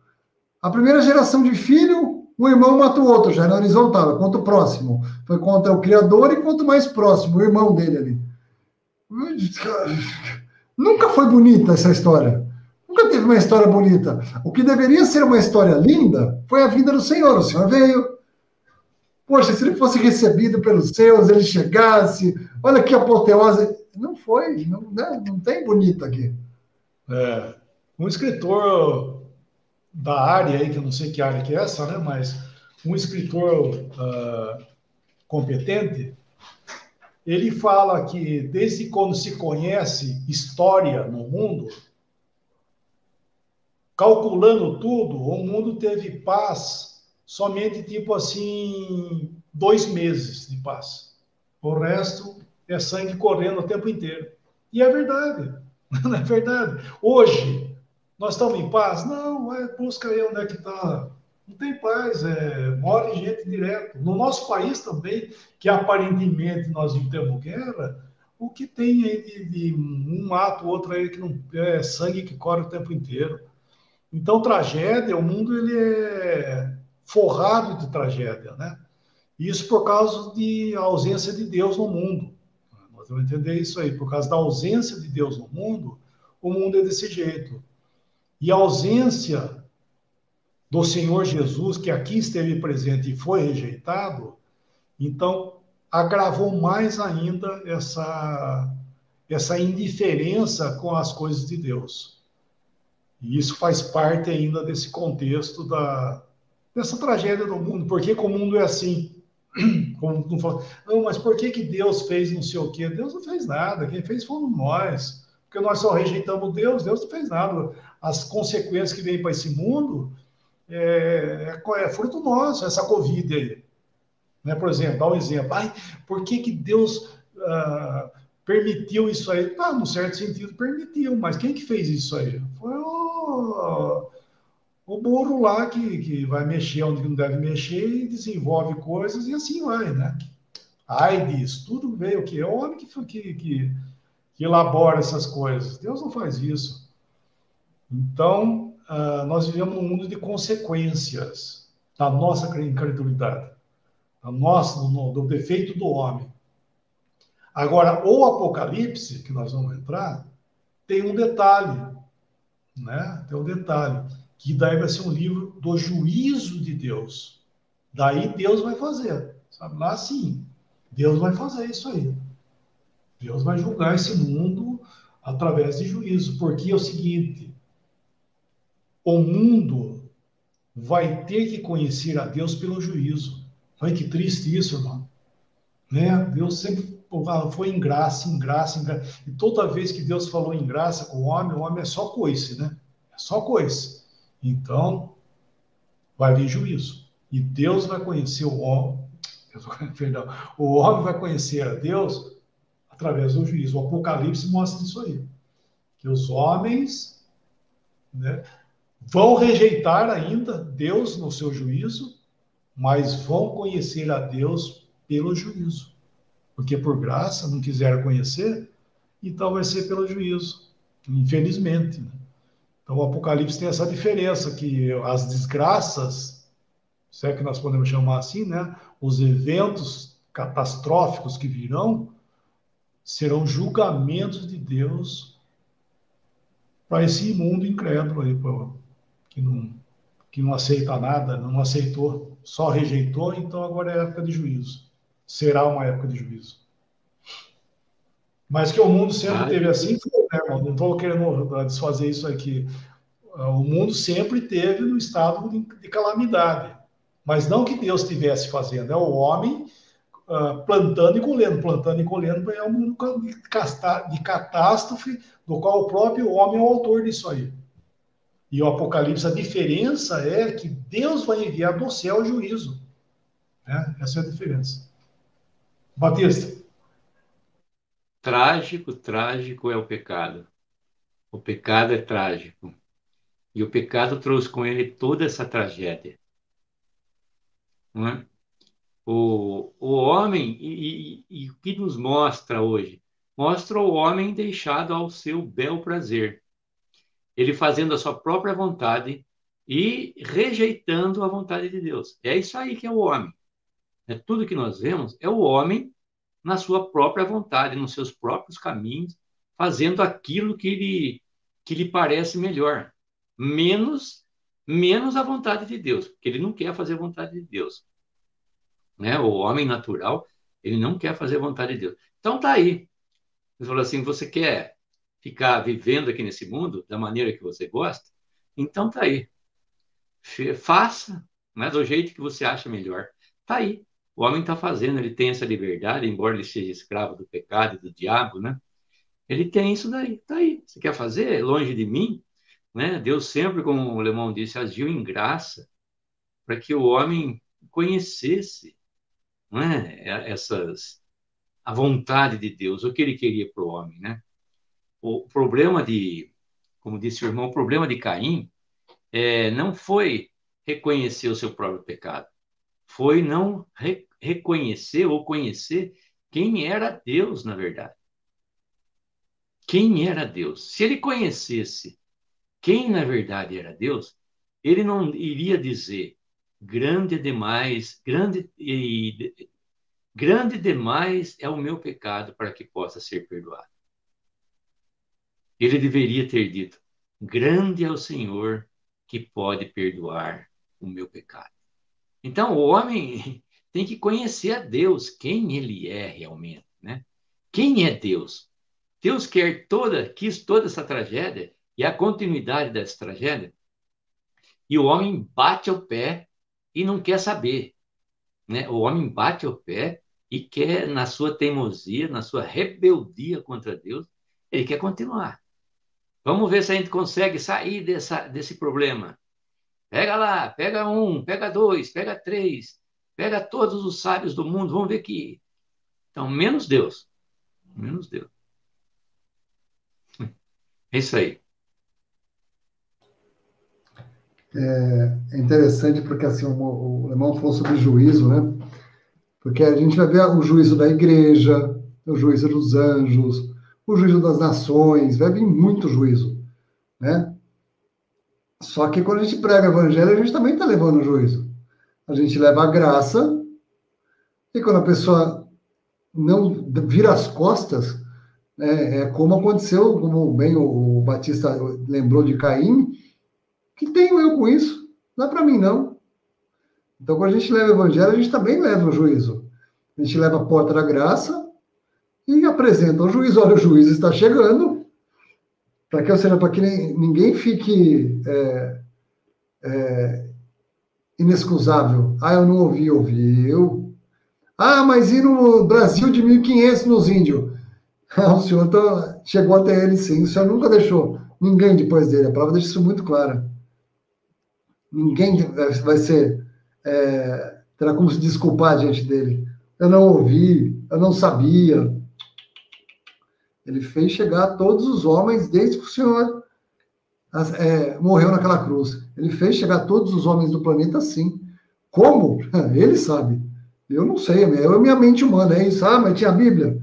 A primeira geração de filho, um irmão mata o outro, já era horizontal, é contra o próximo. Foi contra o Criador e quanto mais próximo, o irmão dele ali. Nunca foi bonita essa história. Nunca teve uma história bonita. O que deveria ser uma história linda foi a vinda do Senhor. O Senhor veio. Poxa, se ele fosse recebido pelos seus, ele chegasse. Olha que apoteose. Não foi. Não, né? não tem bonita aqui.
É, um escritor da área aí, que eu não sei que área que é essa, né? Mas um escritor uh, competente, ele fala que desde quando se conhece história no mundo, calculando tudo, o mundo teve paz somente tipo assim dois meses de paz. O resto é sangue correndo o tempo inteiro. E é verdade, [laughs] não é verdade. Hoje nós estamos em paz? Não, é, busca aí onde é que está não tem paz, é, morre gente direto. No nosso país também, que aparentemente nós não temos guerra, o que tem aí de, de um ato, outro aí que não é sangue que corre o tempo inteiro. Então, tragédia, o mundo ele é forrado de tragédia, né? Isso por causa de ausência de Deus no mundo. Nós vamos entender isso aí. Por causa da ausência de Deus no mundo, o mundo é desse jeito. E a ausência do Senhor Jesus, que aqui esteve presente e foi rejeitado, então agravou mais ainda essa, essa indiferença com as coisas de Deus. E isso faz parte ainda desse contexto da, dessa tragédia do mundo. Por que, que o mundo é assim? [clears throat] Como não, fala, não, mas por que, que Deus fez não sei o quê? Deus não fez nada, quem fez fomos nós. Porque nós só rejeitamos Deus, Deus não fez nada. As consequências que vêm para esse mundo é, é, é fruto nosso, essa Covid aí. Né? Por exemplo, dá um exemplo. Ai, por que, que Deus ah, permitiu isso aí? Ah, no certo sentido, permitiu, mas quem que fez isso aí? Foi o, o burro lá que, que vai mexer onde não deve mexer e desenvolve coisas e assim vai, né? AIDS, tudo veio o que? É o homem que, que, que, elabora essas coisas. Deus não faz isso. Então, uh, nós vivemos um mundo de consequências da nossa incredulidade, da nossa, do, do defeito do homem. Agora, o Apocalipse, que nós vamos entrar, tem um detalhe, né? Tem um detalhe, que daí vai ser um livro do juízo de Deus. Daí Deus vai fazer, sabe? Lá sim, Deus vai fazer isso aí. Deus vai julgar esse mundo através de juízo, porque é o seguinte: o mundo vai ter que conhecer a Deus pelo juízo. Olha que triste isso, irmão. Né? Deus sempre foi em graça, em graça, em graça. E toda vez que Deus falou em graça com o homem, o homem é só coice, né? É só coice. Então, vai vir juízo. E Deus vai conhecer o homem, perdão, o homem vai conhecer a Deus através do juízo. O Apocalipse mostra isso aí. Que os homens, né, Vão rejeitar ainda Deus no seu juízo, mas vão conhecer a Deus pelo juízo. Porque por graça não quiseram conhecer, então vai ser pelo juízo, infelizmente. Né? Então o Apocalipse tem essa diferença, que as desgraças se é que nós podemos chamar assim, né? Os eventos catastróficos que virão serão julgamentos de Deus para esse imundo incrédulo aí, que não, que não aceita nada, não aceitou, só rejeitou, então agora é época de juízo. Será uma época de juízo. Mas que o mundo sempre Ai, teve assim, né, não estou querendo desfazer isso aqui. O mundo sempre teve no estado de, de calamidade. Mas não que Deus estivesse fazendo, é o homem uh, plantando e colhendo, plantando e colhendo, é um mundo de, de catástrofe, do qual o próprio homem é o autor disso aí. E o Apocalipse, a diferença é que Deus vai enviar do céu o juízo. Né? Essa é a diferença. Batista.
Trágico, trágico é o pecado. O pecado é trágico. E o pecado trouxe com ele toda essa tragédia. Não é? o, o homem, e, e, e o que nos mostra hoje? Mostra o homem deixado ao seu bel prazer. Ele fazendo a sua própria vontade e rejeitando a vontade de Deus. É isso aí que é o homem. É tudo que nós vemos é o homem na sua própria vontade, nos seus próprios caminhos, fazendo aquilo que lhe, que lhe parece melhor, menos menos a vontade de Deus, porque ele não quer fazer a vontade de Deus né? O homem natural, ele não quer fazer a vontade de Deus. Então tá aí. Ele falou assim: você quer ficar vivendo aqui nesse mundo da maneira que você gosta? Então tá aí. Faça, né, do jeito que você acha melhor. Tá aí. O homem está fazendo, ele tem essa liberdade, embora ele seja escravo do pecado e do diabo, né? Ele tem isso daí. Tá aí. Você quer fazer longe de mim? Né? Deus sempre, como o Lemão disse, agiu em graça para que o homem conhecesse não é? é? essas a vontade de Deus, o que ele queria para o homem, né? O problema de, como disse o irmão, o problema de Caim é, não foi reconhecer o seu próprio pecado, foi não re, reconhecer ou conhecer quem era Deus, na verdade. Quem era Deus? Se ele conhecesse quem na verdade era Deus, ele não iria dizer grande demais, grande e grande demais é o meu pecado para que possa ser perdoado. Ele deveria ter dito: grande é o Senhor que pode perdoar o meu pecado. Então, o homem tem que conhecer a Deus, quem ele é realmente, né? Quem é Deus? Deus quer toda, quis toda essa tragédia e a continuidade dessa tragédia. E o homem bate o pé e não quer saber. Né? O homem bate o pé e quer, na sua teimosia, na sua rebeldia contra Deus, ele quer continuar. Vamos ver se a gente consegue sair dessa, desse problema. Pega lá, pega um, pega dois, pega três, pega todos os sábios do mundo, vamos ver que. Então, menos Deus. Menos Deus. É isso aí.
é interessante porque assim o, o Lemão falou sobre juízo, né? Porque a gente vai ver o juízo da igreja, o juízo dos anjos, o juízo das nações, vai vir muito juízo, né? Só que quando a gente prega o evangelho, a gente também está levando o juízo. A gente leva a graça, e quando a pessoa não vira as costas, né, é como aconteceu, como bem o, o Batista lembrou de Caim, que tenho eu com isso? Não é para mim, não. Então, quando a gente leva o evangelho, a gente também leva o juízo. A gente leva a porta da graça e apresenta ao juiz: olha, o juiz está chegando, para que, ou seja, para que ninguém fique é, é, inexcusável. Ah, eu não ouvi, ouvi. Eu... Ah, mas e no Brasil de 1500 nos índios? Ah, [laughs] o senhor tá, chegou até ele sim, o senhor nunca deixou ninguém depois dele. A prova deixa isso muito clara. Ninguém vai ser. É, terá como se desculpar diante dele. Eu não ouvi, eu não sabia. Ele fez chegar todos os homens desde que o Senhor é, morreu naquela cruz. Ele fez chegar todos os homens do planeta assim. Como? [laughs] Ele sabe. Eu não sei, eu é minha mente humana, é isso. Ah, mas tinha a Bíblia.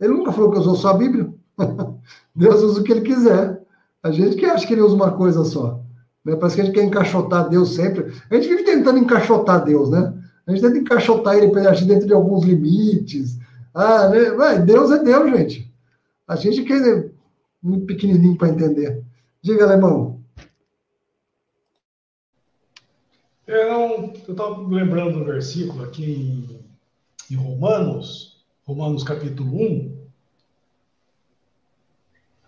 Ele nunca falou que usou só a Bíblia. [laughs] Deus usa o que ele quiser. A gente que acha que ele usa uma coisa só. Né? Parece que a gente quer encaixotar Deus sempre. A gente vive tentando encaixotar Deus, né? A gente tenta encaixotar ele para dentro de alguns limites. Ah, né? Deus é Deus, gente. A gente quer muito pequenininho para entender. Diga, Alemão.
Eu estava lembrando um versículo aqui em, em Romanos, Romanos capítulo 1.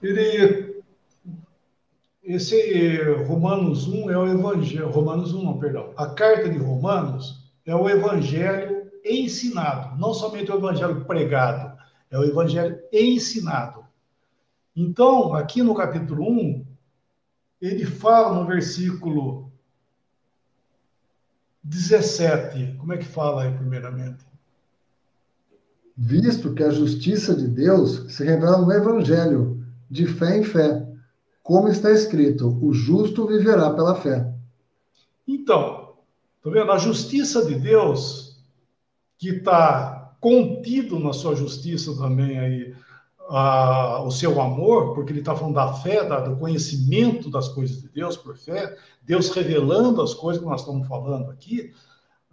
Ele, esse Romanos 1 é o Evangelho, Romanos 1, não, perdão. A carta de Romanos é o Evangelho ensinado, não somente o Evangelho pregado, é o Evangelho ensinado. Então, aqui no capítulo 1, ele fala no versículo 17. Como é que fala aí, primeiramente?
Visto que a justiça de Deus se revela no Evangelho, de fé em fé, como está escrito: o justo viverá pela fé.
Então, tá vendo? A justiça de Deus, que está contido na sua justiça também aí, o seu amor, porque ele está falando da fé, da, do conhecimento das coisas de Deus por fé, Deus revelando as coisas que nós estamos falando aqui.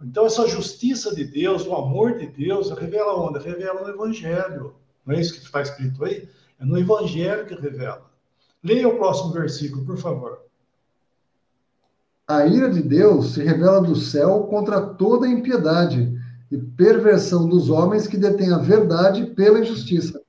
Então, essa justiça de Deus, o amor de Deus, revela onde? Revela no Evangelho. Não é isso que está escrito aí? É no Evangelho que revela. Leia o próximo versículo, por favor.
A ira de Deus se revela do céu contra toda impiedade e perversão dos homens que detêm a verdade pela injustiça.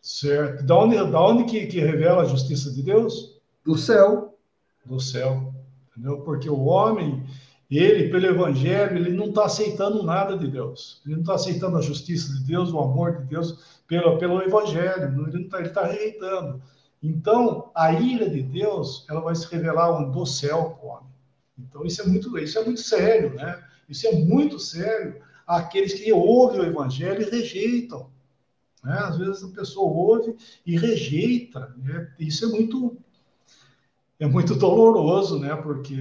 Certo. Da onde, da onde que, que revela a justiça de Deus?
Do céu.
Do céu. Entendeu? Porque o homem, ele, pelo evangelho, ele não está aceitando nada de Deus. Ele não está aceitando a justiça de Deus, o amor de Deus, pelo, pelo evangelho. Ele está tá rejeitando. Então, a ira de Deus, ela vai se revelar do céu para o homem. Então, isso é muito, isso é muito sério, né? Isso é muito sério. Aqueles que ouvem o evangelho e rejeitam. Né? Às vezes a pessoa ouve e rejeita. Né? Isso é muito é muito doloroso, né? Porque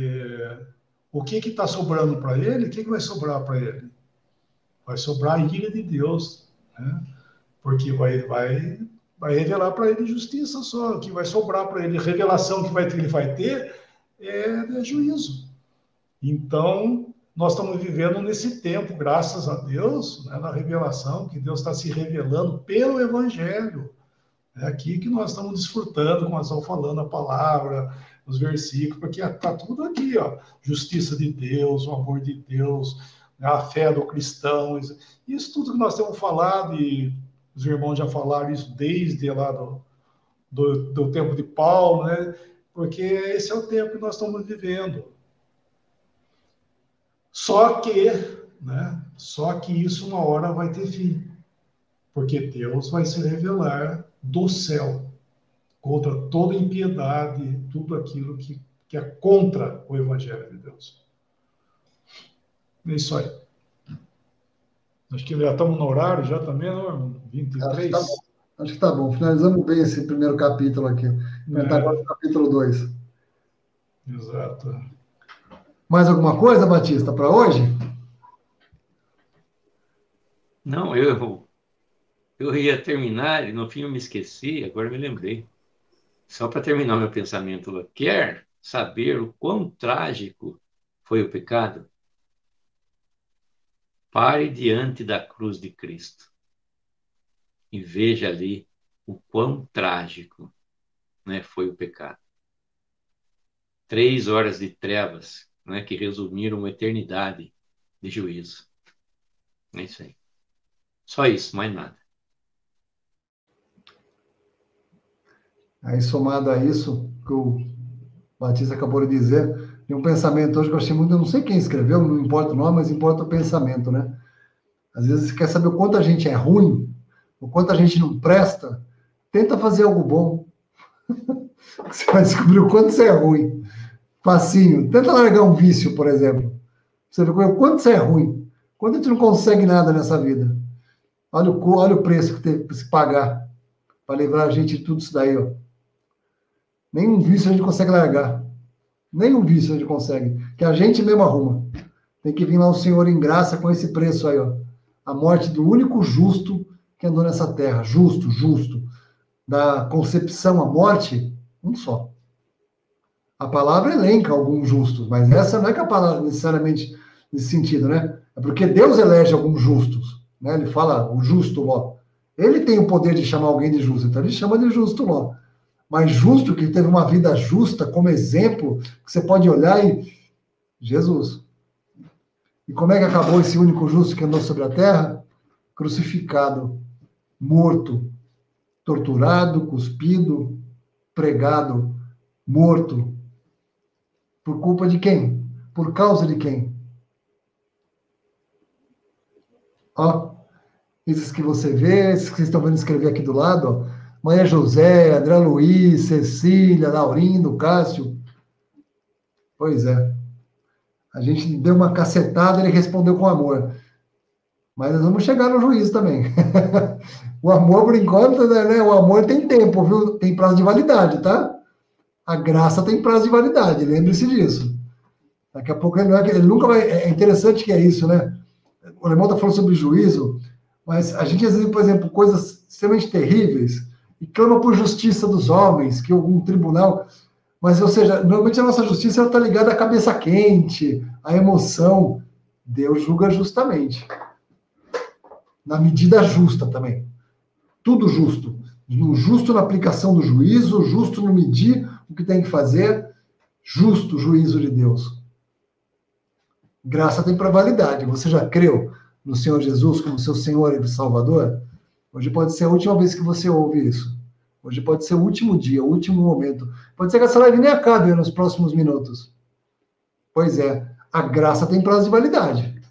o que que está sobrando para ele? O que, que vai sobrar para ele? Vai sobrar a ira de Deus, né? Porque vai vai vai revelar para ele justiça só. O que vai sobrar para ele, revelação que vai ter, ele vai ter é, é juízo. Então nós estamos vivendo nesse tempo, graças a Deus, né, na revelação, que Deus está se revelando pelo Evangelho. É aqui que nós estamos desfrutando, como nós estamos falando a palavra, os versículos, porque está tudo aqui, ó. Justiça de Deus, o amor de Deus, a fé do cristão, isso tudo que nós temos falado, e os irmãos já falaram isso desde lá do, do, do tempo de Paulo, né? Porque esse é o tempo que nós estamos vivendo. Só que, né? Só que isso uma hora vai ter fim, porque Deus vai se revelar do céu contra toda impiedade, tudo aquilo que, que é contra o Evangelho de Deus. É isso aí. Acho que já estamos no horário, já também, não? 23?
Acho que está bom. bom. Finalizamos bem esse primeiro capítulo aqui. Vamos é. agora no capítulo 2.
Exato.
Mais alguma coisa, Batista, para hoje?
Não, eu, eu ia terminar e no fim eu me esqueci, agora me lembrei. Só para terminar meu pensamento, quer saber o quão trágico foi o pecado? Pare diante da cruz de Cristo e veja ali o quão trágico né, foi o pecado. Três horas de trevas né, que resumiram uma eternidade de juízo. É isso aí. Só isso, mais nada.
Aí, somado a isso, que o Batista acabou de dizer, tem um pensamento hoje que eu achei muito, eu não sei quem escreveu, não importa o nome, mas importa o pensamento, né? Às vezes quer saber o quanto a gente é ruim, o quanto a gente não presta, tenta fazer algo bom. [laughs] você vai descobrir o quanto você é ruim facinho. Tenta largar um vício, por exemplo. Você vê quanto você é ruim. Quanto a gente não consegue nada nessa vida. Olha o, olha o preço que teve para se pagar para livrar a gente de tudo isso daí, ó. Nenhum vício a gente consegue largar. Nenhum vício a gente consegue. Que a gente mesmo arruma. Tem que vir lá o Senhor em graça com esse preço aí, ó. A morte do único justo que andou nessa terra. Justo, justo. Da concepção à morte, um só. A palavra elenca alguns justos, mas essa não é que a palavra necessariamente nesse sentido, né? É porque Deus elege alguns justos, né? Ele fala o justo Ló. Ele tem o poder de chamar alguém de justo, então ele chama de justo Ló. Mas justo que teve uma vida justa como exemplo, que você pode olhar e Jesus. E como é que acabou esse único justo que andou sobre a terra? Crucificado, morto, torturado, cuspido, pregado, morto. Por culpa de quem? Por causa de quem? Ó, esses que você vê, esses que vocês estão vendo escrever aqui do lado, ó. Maria José, André Luiz, Cecília, Laurindo, Cássio. Pois é. A gente deu uma cacetada, ele respondeu com amor. Mas nós vamos chegar no juízo também. [laughs] o amor, por enquanto, né? O amor tem tempo, viu? Tem prazo de validade, tá? A graça tem prazo de validade, lembre-se disso. Daqui a pouco ele, é ele nunca vai. É interessante que é isso, né? O Alemão está falando sobre juízo, mas a gente às vezes, por exemplo, coisas extremamente terríveis e clama por justiça dos homens, que algum tribunal. Mas, ou seja, normalmente a nossa justiça está ligada à cabeça quente, à emoção. Deus julga justamente. Na medida justa também. Tudo justo justo na aplicação do juízo, justo no medir que tem que fazer, justo juízo de Deus. Graça tem para validade. Você já creu no Senhor Jesus como seu Senhor e Salvador? Hoje pode ser a última vez que você ouve isso. Hoje pode ser o último dia, o último momento. Pode ser que essa live nem acabe nos próximos minutos. Pois é, a graça tem prazo de validade.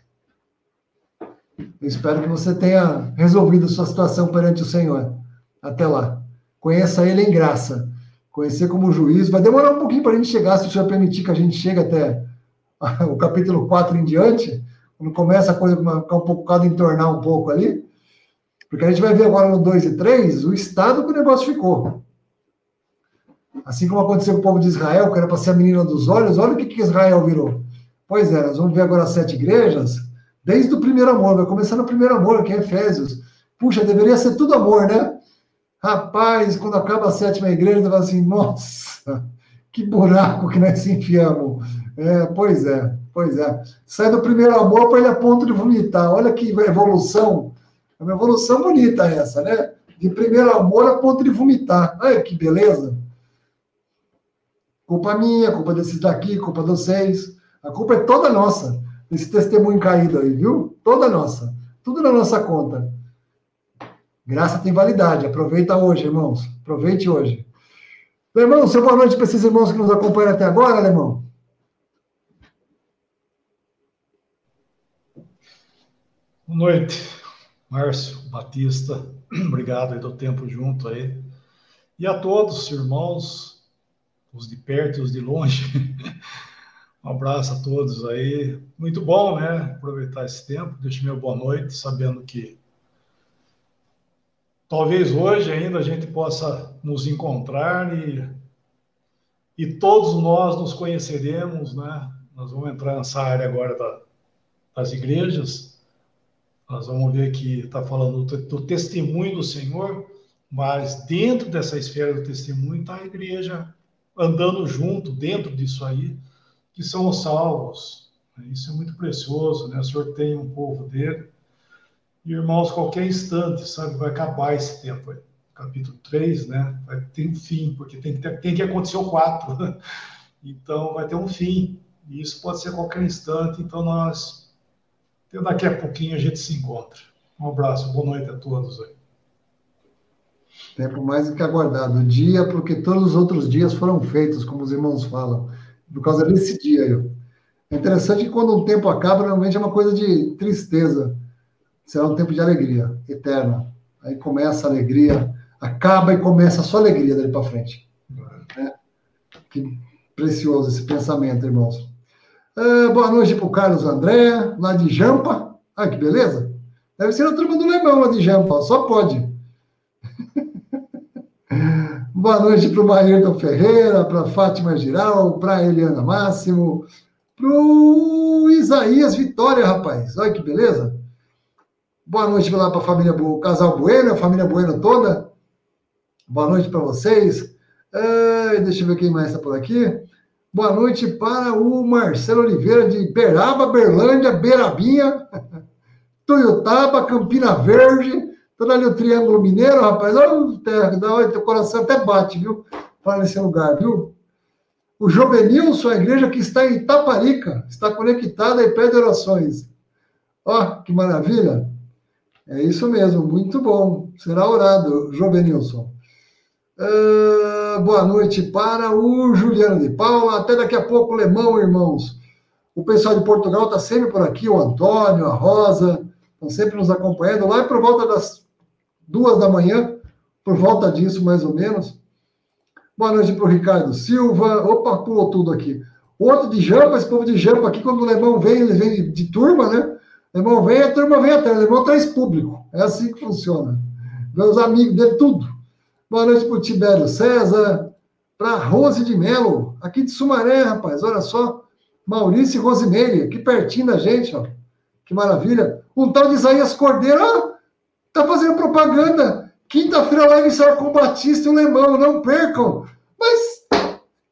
Eu espero que você tenha resolvido sua situação perante o Senhor. Até lá. Conheça ele em graça. Conhecer como juiz. Vai demorar um pouquinho para a gente chegar, se o senhor permitir que a gente chegue até [laughs] o capítulo 4 em diante. Quando começa a coisa ficar um pouco, entornar um pouco ali. Porque a gente vai ver agora no 2 e 3 o estado que o negócio ficou. Assim como aconteceu com o povo de Israel, que era para ser a menina dos olhos, olha o que, que Israel virou. Pois é, nós vamos ver agora as sete igrejas, desde o primeiro amor, vai começar no primeiro amor, que é Efésios. Puxa, deveria ser tudo amor, né? Rapaz, quando acaba a sétima igreja, você fala assim, nossa, que buraco que nós se enfiamos. É, pois é, pois é. Sai do primeiro amor para ele a ponto de vomitar. Olha que evolução. É uma evolução bonita essa, né? De primeiro amor a ponto de vomitar. Olha que beleza. Culpa minha, culpa desses daqui, culpa de vocês. A culpa é toda nossa, desse testemunho caído aí, viu? Toda nossa. Tudo na nossa conta. Graça tem validade. Aproveita hoje, irmãos. Aproveite hoje. Irmão, seu boa noite para esses irmãos que nos acompanham até agora, alemão.
Boa noite, Márcio Batista. Obrigado aí do tempo junto aí. E a todos, irmãos, os de perto e os de longe. [laughs] Um abraço a todos aí. Muito bom, né? Aproveitar esse tempo. Deixo meu boa noite, sabendo que Talvez hoje ainda a gente possa nos encontrar e, e todos nós nos conheceremos, né? Nós vamos entrar nessa área agora da, das igrejas. Nós vamos ver que está falando do, do, testemunho do Senhor, mas dentro dessa esfera do testemunho está a igreja andando junto, dentro disso aí, que são os salvos. Isso é muito precioso, né? O Senhor tem um povo dele irmãos, qualquer instante, sabe, vai acabar esse tempo aí. Capítulo 3, né? Vai ter um fim, porque tem que, ter, tem que acontecer o 4. [laughs] Então, vai ter um fim. E isso pode ser a qualquer instante. Então, nós, daqui a pouquinho, a gente se encontra. Um abraço, boa noite a todos aí.
Tempo mais do que aguardado. Dia, porque todos os outros dias foram feitos, como os irmãos falam, por causa desse dia. É interessante que quando um tempo acaba, normalmente é uma coisa de tristeza será um tempo de alegria eterna. Aí começa a alegria, acaba e começa a sua alegria dali para frente. É. Que precioso esse pensamento, irmãos. É, boa noite para o Carlos André, lá de Jampa. Ah, que beleza. Deve ser a turma do Lemão lá de Jampa, só pode. [laughs] boa noite para o Maírton Ferreira, para Fátima Giral, para Eliana Máximo, para o Isaías Vitória, rapaz. Olha que beleza. Boa noite lá para a família, o casal Bueno, a família Bueno toda. Boa noite para vocês. É, deixa eu ver quem mais está por aqui. Boa noite para o Marcelo Oliveira de Beraba, Berlândia, Beirabinha, [laughs] Tuiutaba, Campina Verde. Todo ali o Triângulo Mineiro, rapaz. Olha, teu coração até bate, viu? Para nesse lugar, viu? O Jovenilson, a igreja que está em Itaparica, está conectada e pede orações. Ó, que maravilha! É isso mesmo, muito bom. Será orado, Jovenilson. Uh, boa noite para o Juliano de Paula. Até daqui a pouco, Lemão, irmãos. O pessoal de Portugal está sempre por aqui, o Antônio, a Rosa, estão sempre nos acompanhando. Lá é por volta das duas da manhã, por volta disso, mais ou menos. Boa noite para o Ricardo Silva. Opa, pulou tudo aqui. Outro de Jampa, esse povo de Jampa aqui, quando o Lemão vem, ele vem de turma, né? O Lemão vem, a turma vem atrás. O Lemão traz público. É assim que funciona. Meus amigos de tudo. Boa noite para o Tibério César. Para Rose de Melo, aqui de Sumaré, rapaz. Olha só. Maurício e Rosimeire, aqui pertinho da gente, ó. Que maravilha. Um tal de Isaías Cordeiro, ó, tá fazendo propaganda. Quinta-feira live será com o Batista e o Lemão, não percam. Mas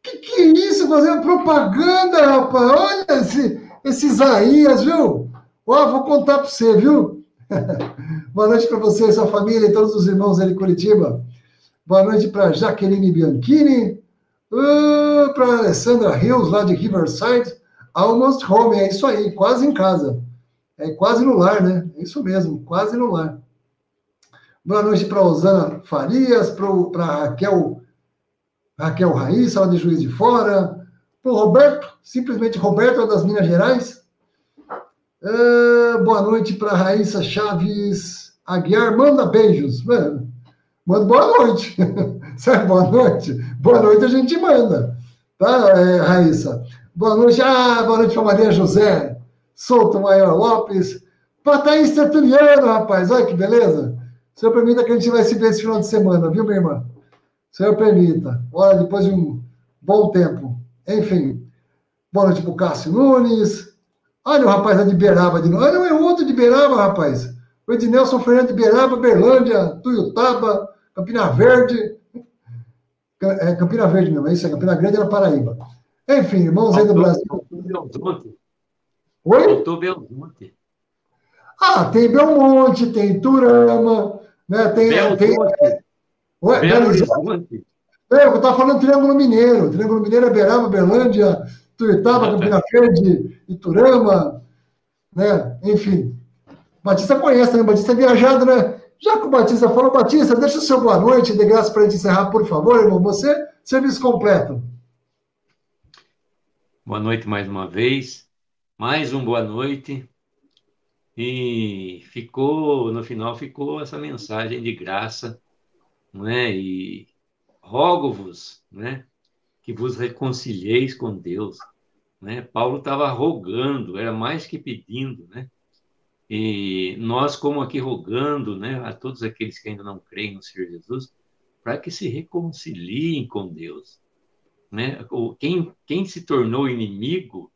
que que é isso? Fazendo propaganda, rapaz. Olha esse, esse Isaías, viu? Ó, vou contar para você, viu? [laughs] Boa noite para você sua família e todos os irmãos aí de Curitiba. Boa noite para Jaqueline Bianchini, uh, para Alessandra Hills, lá de Riverside. Almost home, é isso aí, quase em casa. É quase no lar, né? É isso mesmo, quase no lar. Boa noite para Osana Farias, para Raquel, Raquel Raíssa, lá de Juiz de Fora. Para o Roberto, simplesmente Roberto, das Minas Gerais. Uh, boa noite para Raíssa Chaves Aguiar. Manda beijos. Mano, manda boa noite. [laughs] Sabe, boa noite? Boa noite a gente manda. Tá, é, Raíssa? Boa noite. Ah, boa noite para Maria José. Souto Maior Lopes. Para Thaís Tertuliano, rapaz. Olha que beleza. Senhor permita que a gente vai se ver esse final de semana, viu, minha irmã? Senhor permita. Olha, depois de um bom tempo. Enfim. Boa noite para o Cássio Nunes. Olha o rapaz lá de Beraba de novo. Olha, é outro de Beraba, rapaz. O Ednelson Fernandes de Beraba, Berlândia, Tuiutaba, Campina Verde. É, Campina Verde mesmo, é isso, é Campina Grande era Paraíba. Enfim, irmãos aí do Brasil. Oi? Belmonte. Ah, tem Belmonte, tem Turama, né? Tem. Belmonte. tem Oi, Belmonte. É, eu estava falando Triângulo Mineiro. Triângulo Mineiro é Beraba, Berlândia, Tuitaba, Campina Verde, Iturama, né? Enfim. Batista conhece, né? Batista é viajado, né? Já que o Batista falou, Batista, deixa o seu boa noite, de graça para a gente encerrar, por favor, irmão. Você, serviço completo.
Boa noite mais uma vez. Mais um boa noite. E ficou, no final, ficou essa mensagem de graça, não é? E rogo-vos, né? Que vos reconcilieis com Deus. Né? Paulo estava rogando, era mais que pedindo, né? E nós, como aqui rogando, né, a todos aqueles que ainda não creem no Senhor Jesus, para que se reconciliem com Deus. Né? Quem, quem se tornou inimigo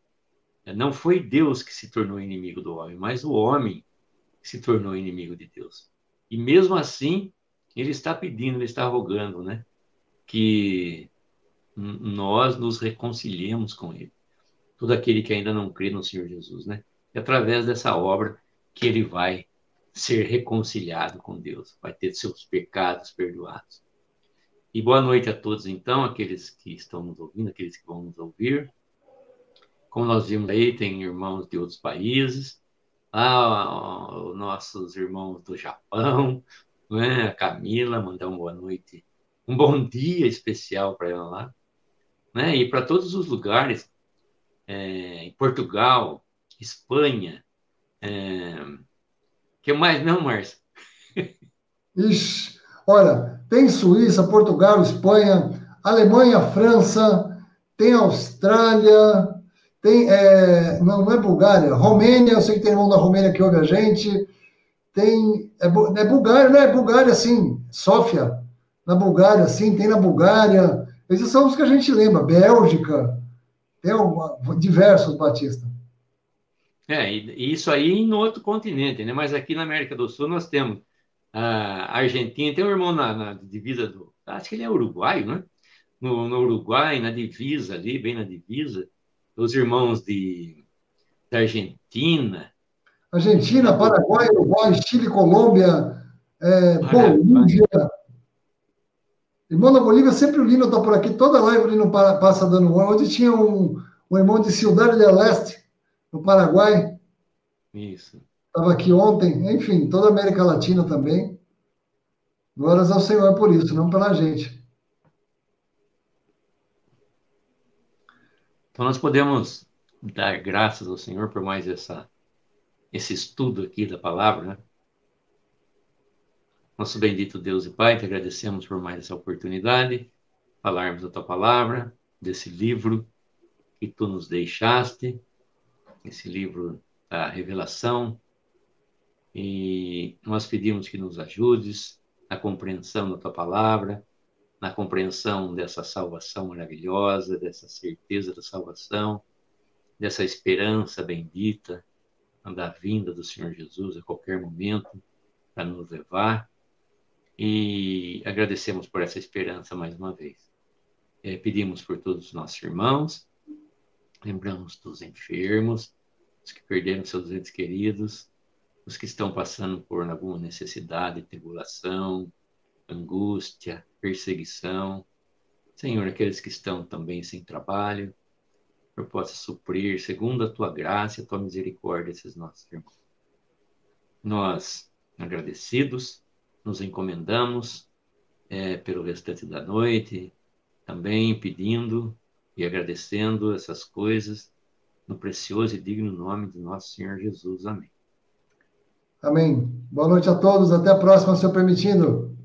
não foi Deus que se tornou inimigo do homem, mas o homem se tornou inimigo de Deus. E mesmo assim, ele está pedindo, ele está rogando, né? Que nós nos reconciliemos com Ele. Todo aquele que ainda não crê no Senhor Jesus, né? E através dessa obra que ele vai ser reconciliado com Deus, vai ter seus pecados perdoados. E boa noite a todos, então, aqueles que estão nos ouvindo, aqueles que vão nos ouvir. Como nós vimos aí, tem irmãos de outros países, ah, os nossos irmãos do Japão, né? a Camila, mandar uma boa noite, um bom dia especial para ela lá né? E para todos os lugares, é, Portugal, Espanha, é, que mais não, Márcio? [laughs]
Ixi, olha, tem Suíça, Portugal, Espanha, Alemanha, França, tem Austrália, tem, é, não, não é Bulgária, Romênia, eu sei que tem irmão da Romênia que ouve a gente, tem, é, é Bulgária, não é Bulgária, sim, Sófia, na Bulgária, sim, tem na Bulgária, esses são os que a gente lembra. Bélgica, tem uma, diversos, Batista.
É, e isso aí no outro continente, né? Mas aqui na América do Sul nós temos a Argentina, tem um irmão na, na divisa do. Acho que ele é uruguaio, né? no, no Uruguai, na divisa ali, bem na divisa, os irmãos de, da Argentina.
Argentina, Paraguai, Uruguai, Chile, Colômbia, é, Bolívia. Irmão da Bolívia, sempre o Lino está por aqui, toda live o Lino passa dando um. Onde tinha um, um irmão de Ciudad del Leste, no Paraguai.
Isso.
Estava aqui ontem, enfim, toda a América Latina também. Glórias ao Senhor por isso, não pela gente.
Então nós podemos dar graças ao Senhor por mais essa, esse estudo aqui da palavra, né? Nosso bendito Deus e Pai, te agradecemos por mais essa oportunidade, falarmos da tua palavra, desse livro que tu nos deixaste, esse livro da revelação, e nós pedimos que nos ajudes na compreensão da tua palavra, na compreensão dessa salvação maravilhosa, dessa certeza da salvação, dessa esperança bendita da vinda do Senhor Jesus a qualquer momento para nos levar. E agradecemos por essa esperança mais uma vez. É, pedimos por todos os nossos irmãos, lembramos dos enfermos, os que perderam seus entes queridos, os que estão passando por alguma necessidade, tribulação, angústia, perseguição. Senhor, aqueles que estão também sem trabalho, eu possa suprir, segundo a tua graça e a tua misericórdia, esses nossos irmãos. Nós, agradecidos, nos encomendamos é, pelo restante da noite, também pedindo e agradecendo essas coisas no precioso e digno nome de nosso Senhor Jesus. Amém.
Amém. Boa noite a todos. Até a próxima, se eu permitindo.